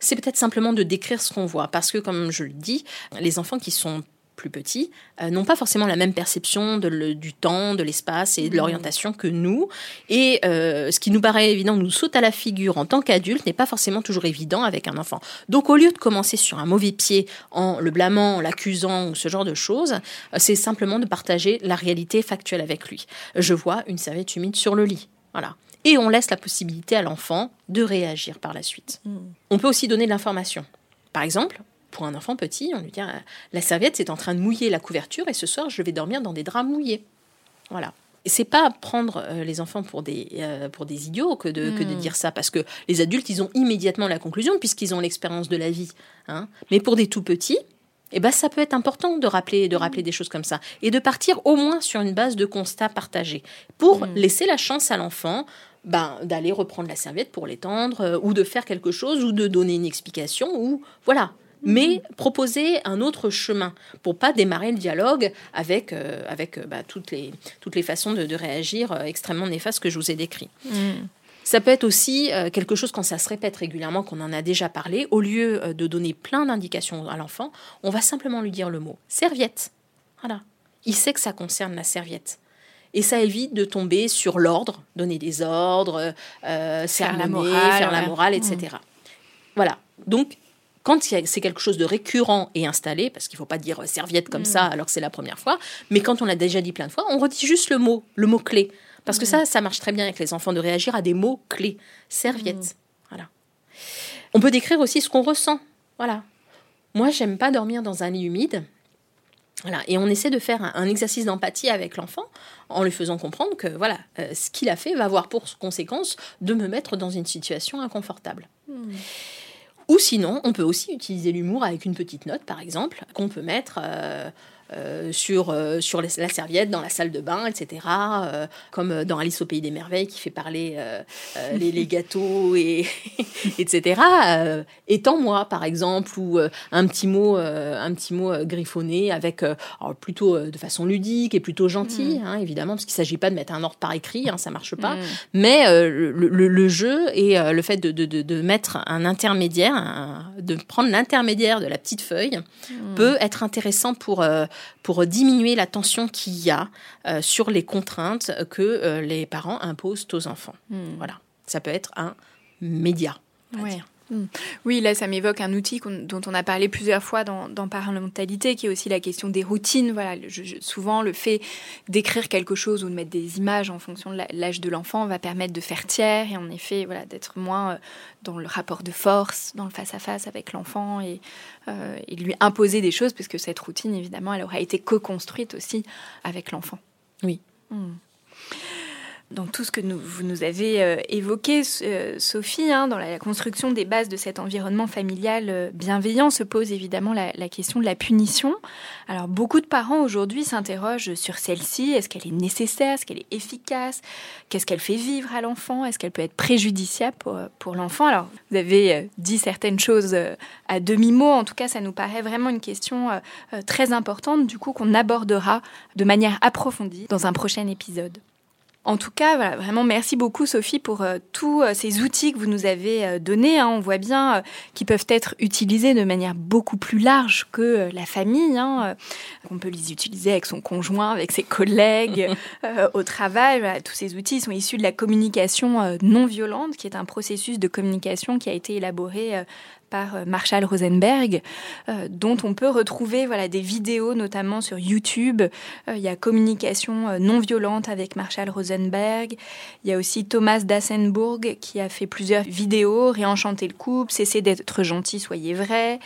[SPEAKER 1] c'est peut-être simplement de décrire ce qu'on voit. Parce que, comme je le dis, les enfants qui sont plus petits, euh, n'ont pas forcément la même perception du temps, de l'espace et de mmh. l'orientation que nous. Et euh, ce qui nous paraît évident, nous saute à la figure en tant qu'adulte, n'est pas forcément toujours évident avec un enfant. Donc au lieu de commencer sur un mauvais pied en le blâmant, l'accusant ou ce genre de choses, euh, c'est simplement de partager la réalité factuelle avec lui. Je vois une serviette humide sur le lit. Voilà. Et on laisse la possibilité à l'enfant de réagir par la suite. Mmh. On peut aussi donner de l'information. Par exemple, pour un enfant petit, on lui dit ah, la serviette c'est en train de mouiller la couverture et ce soir je vais dormir dans des draps mouillés. Voilà. Et c'est pas prendre euh, les enfants pour des, euh, pour des idiots que de, que de hmm. dire ça, parce que les adultes, ils ont immédiatement la conclusion, puisqu'ils ont l'expérience de la vie. Hein. Mais pour des tout petits, eh ben, ça peut être important de rappeler, de rappeler des choses comme ça, et de partir au moins sur une base de constats partagés, pour hmm. laisser la chance à l'enfant ben, d'aller reprendre la serviette pour l'étendre, euh, ou de faire quelque chose, ou de donner une explication, ou voilà mais proposer un autre chemin pour pas démarrer le dialogue avec, euh, avec euh, bah, toutes, les, toutes les façons de, réagir euh, extrêmement néfastes que je vous ai décrites. Mm. Ça peut être aussi quelque chose quand ça se répète régulièrement, qu'on en a déjà parlé. Au lieu de donner plein d'indications à l'enfant, on va simplement lui dire le mot serviette. Voilà. Il sait que ça concerne la serviette. Et ça évite de tomber sur l'ordre, donner des ordres, faire la morale, faire la morale, etc. Mm. Voilà. Donc, quand c'est quelque chose de récurrent et installé, parce qu'il ne faut pas dire serviette comme ça mm. alors que c'est la première fois, mais quand on l'a déjà dit plein de fois, on redit juste le mot, le mot clé. Parce que mm. ça, ça marche très bien avec les enfants de réagir à des mots clés. Serviette. Mm. Voilà. On peut décrire aussi ce qu'on ressent. Voilà. Moi, j'aime pas dormir dans un lit humide. Voilà. Et on essaie de faire un, exercice d'empathie avec l'enfant en lui faisant comprendre que voilà, euh, ce qu'il a fait va avoir pour conséquence de me mettre dans une situation inconfortable. Ou sinon, on peut aussi utiliser l'humour avec une petite note, par exemple, qu'on peut mettre euh, euh, sur, euh, sur la serviette dans la salle de bain, etc. Euh, comme dans Alice au Pays des Merveilles qui fait parler les, les, gâteaux, et etc. Étends-moi, par exemple, ou un petit mot, un petit mot griffonné avec, plutôt de façon ludique et plutôt gentil, mm. hein, évidemment, parce qu'il ne s'agit pas de mettre un ordre par écrit, hein, ça marche pas. Mm. Mais le, le, jeu et le fait de, de, de, mettre un intermédiaire, de prendre l'intermédiaire de la petite feuille, mm. peut être intéressant pour pour diminuer la tension qu'il y a euh, sur les contraintes que euh, les parents imposent aux enfants. Hmm. Voilà, ça peut être un média.
[SPEAKER 5] Hmm. Oui, là, ça m'évoque un outil dont on a parlé plusieurs fois dans, dans Parentalité, qui est aussi la question des routines. Voilà, souvent, le fait d'écrire quelque chose ou de mettre des images en fonction de l'âge de l'enfant va permettre de faire tiers et en effet, voilà, d'être moins euh, dans le rapport de force, dans le face-à-face avec l'enfant et, euh, et, lui imposer des choses, parce que cette routine, évidemment, elle aura été co-construite aussi avec l'enfant.
[SPEAKER 1] Oui.
[SPEAKER 5] Hmm dans tout ce que vous nous avez euh, évoqué, euh, Sophie, hein, dans la construction des bases de cet environnement familial euh, bienveillant, se pose évidemment la, question de la punition. Alors, beaucoup de parents aujourd'hui s'interrogent sur celle-ci. Est-ce qu'elle est nécessaire? Est-ce qu'elle est efficace? Qu'est-ce qu'elle fait vivre à l'enfant? Est-ce qu'elle peut être préjudiciable pour, pour l'enfant? Alors, vous avez dit certaines choses à demi-mot. En tout cas, ça nous paraît vraiment une question très importante, du coup, qu'on abordera de manière approfondie dans un prochain épisode. En tout cas, voilà, vraiment merci beaucoup Sophie pour euh, tous euh, ces outils que vous nous avez euh, donnés. Hein. On voit bien qu'ils peuvent être utilisés de manière beaucoup plus large que la famille. Hein. On peut les utiliser avec son conjoint, avec ses collègues, au travail. tous ces outils sont issus de la communication non violente, qui est un processus de communication qui a été élaboré euh, Marshall Rosenberg, euh, dont on peut retrouver voilà, des vidéos notamment sur YouTube. Euh, il y a Communication non violente avec Marshall Rosenberg. Il y a aussi Thomas Dassenburg qui a fait plusieurs vidéos, Réenchanter le couple, Cessez d'être gentil, soyez vrai.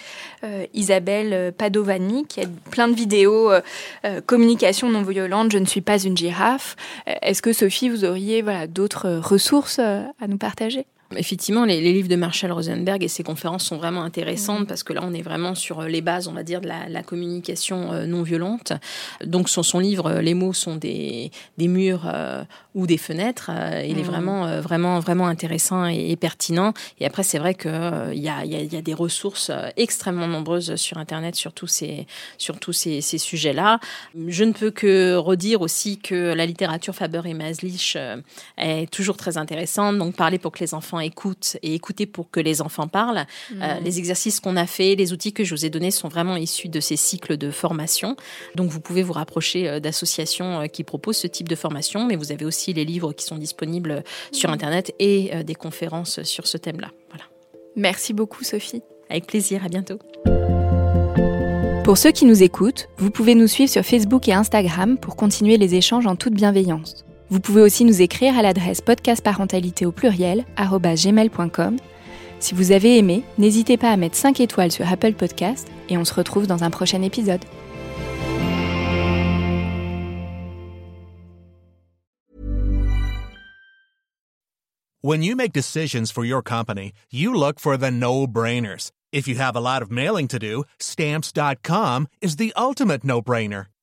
[SPEAKER 5] Isabelle Padovani qui a plein de vidéos, Communication non violente, je ne suis pas une girafe. Est-ce que Sophie, vous auriez voilà, d'autres ressources à nous partager?
[SPEAKER 1] Effectivement, les, livres de Marshall Rosenberg et ses conférences sont vraiment intéressantes parce que là, on est vraiment sur les bases, on va dire, de la, communication non violente. Donc, son, son livre, les mots sont des, des murs ou des fenêtres. il est vraiment, vraiment, vraiment intéressant et, pertinent. Et après, c'est vrai qu'il y, a, y, a, des ressources extrêmement nombreuses sur Internet sur tous ces, sur tous ces, ces sujets-là. Je ne peux que redire aussi que la littérature Faber et Maslich est toujours très intéressante. Donc, parler pour que les enfants écoutent et écouter pour que les enfants parlent. Euh, mmh. les exercices qu'on a fait, les outils que je vous ai donnés sont vraiment issus de ces cycles de formation. Donc vous pouvez vous rapprocher euh, d'associations euh, qui proposent ce type de formation, mais vous avez aussi les livres qui sont disponibles sur Internet et des conférences sur ce thème-là. Voilà.
[SPEAKER 5] Merci beaucoup Sophie.
[SPEAKER 1] Avec plaisir, à bientôt.
[SPEAKER 5] Pour ceux qui nous écoutent, vous pouvez nous suivre sur Facebook et Instagram pour continuer les échanges en toute bienveillance. Vous pouvez aussi nous écrire à l'adresse podcastparentalité au pluriel gmail.com. Si vous avez aimé, n'hésitez pas à mettre 5 étoiles sur Apple Podcast et on se retrouve dans un prochain épisode.
[SPEAKER 6] When you make decisions for your company, you look for the no-brainers. If you have a lot of mailing to do, stamps.com is the ultimate no-brainer.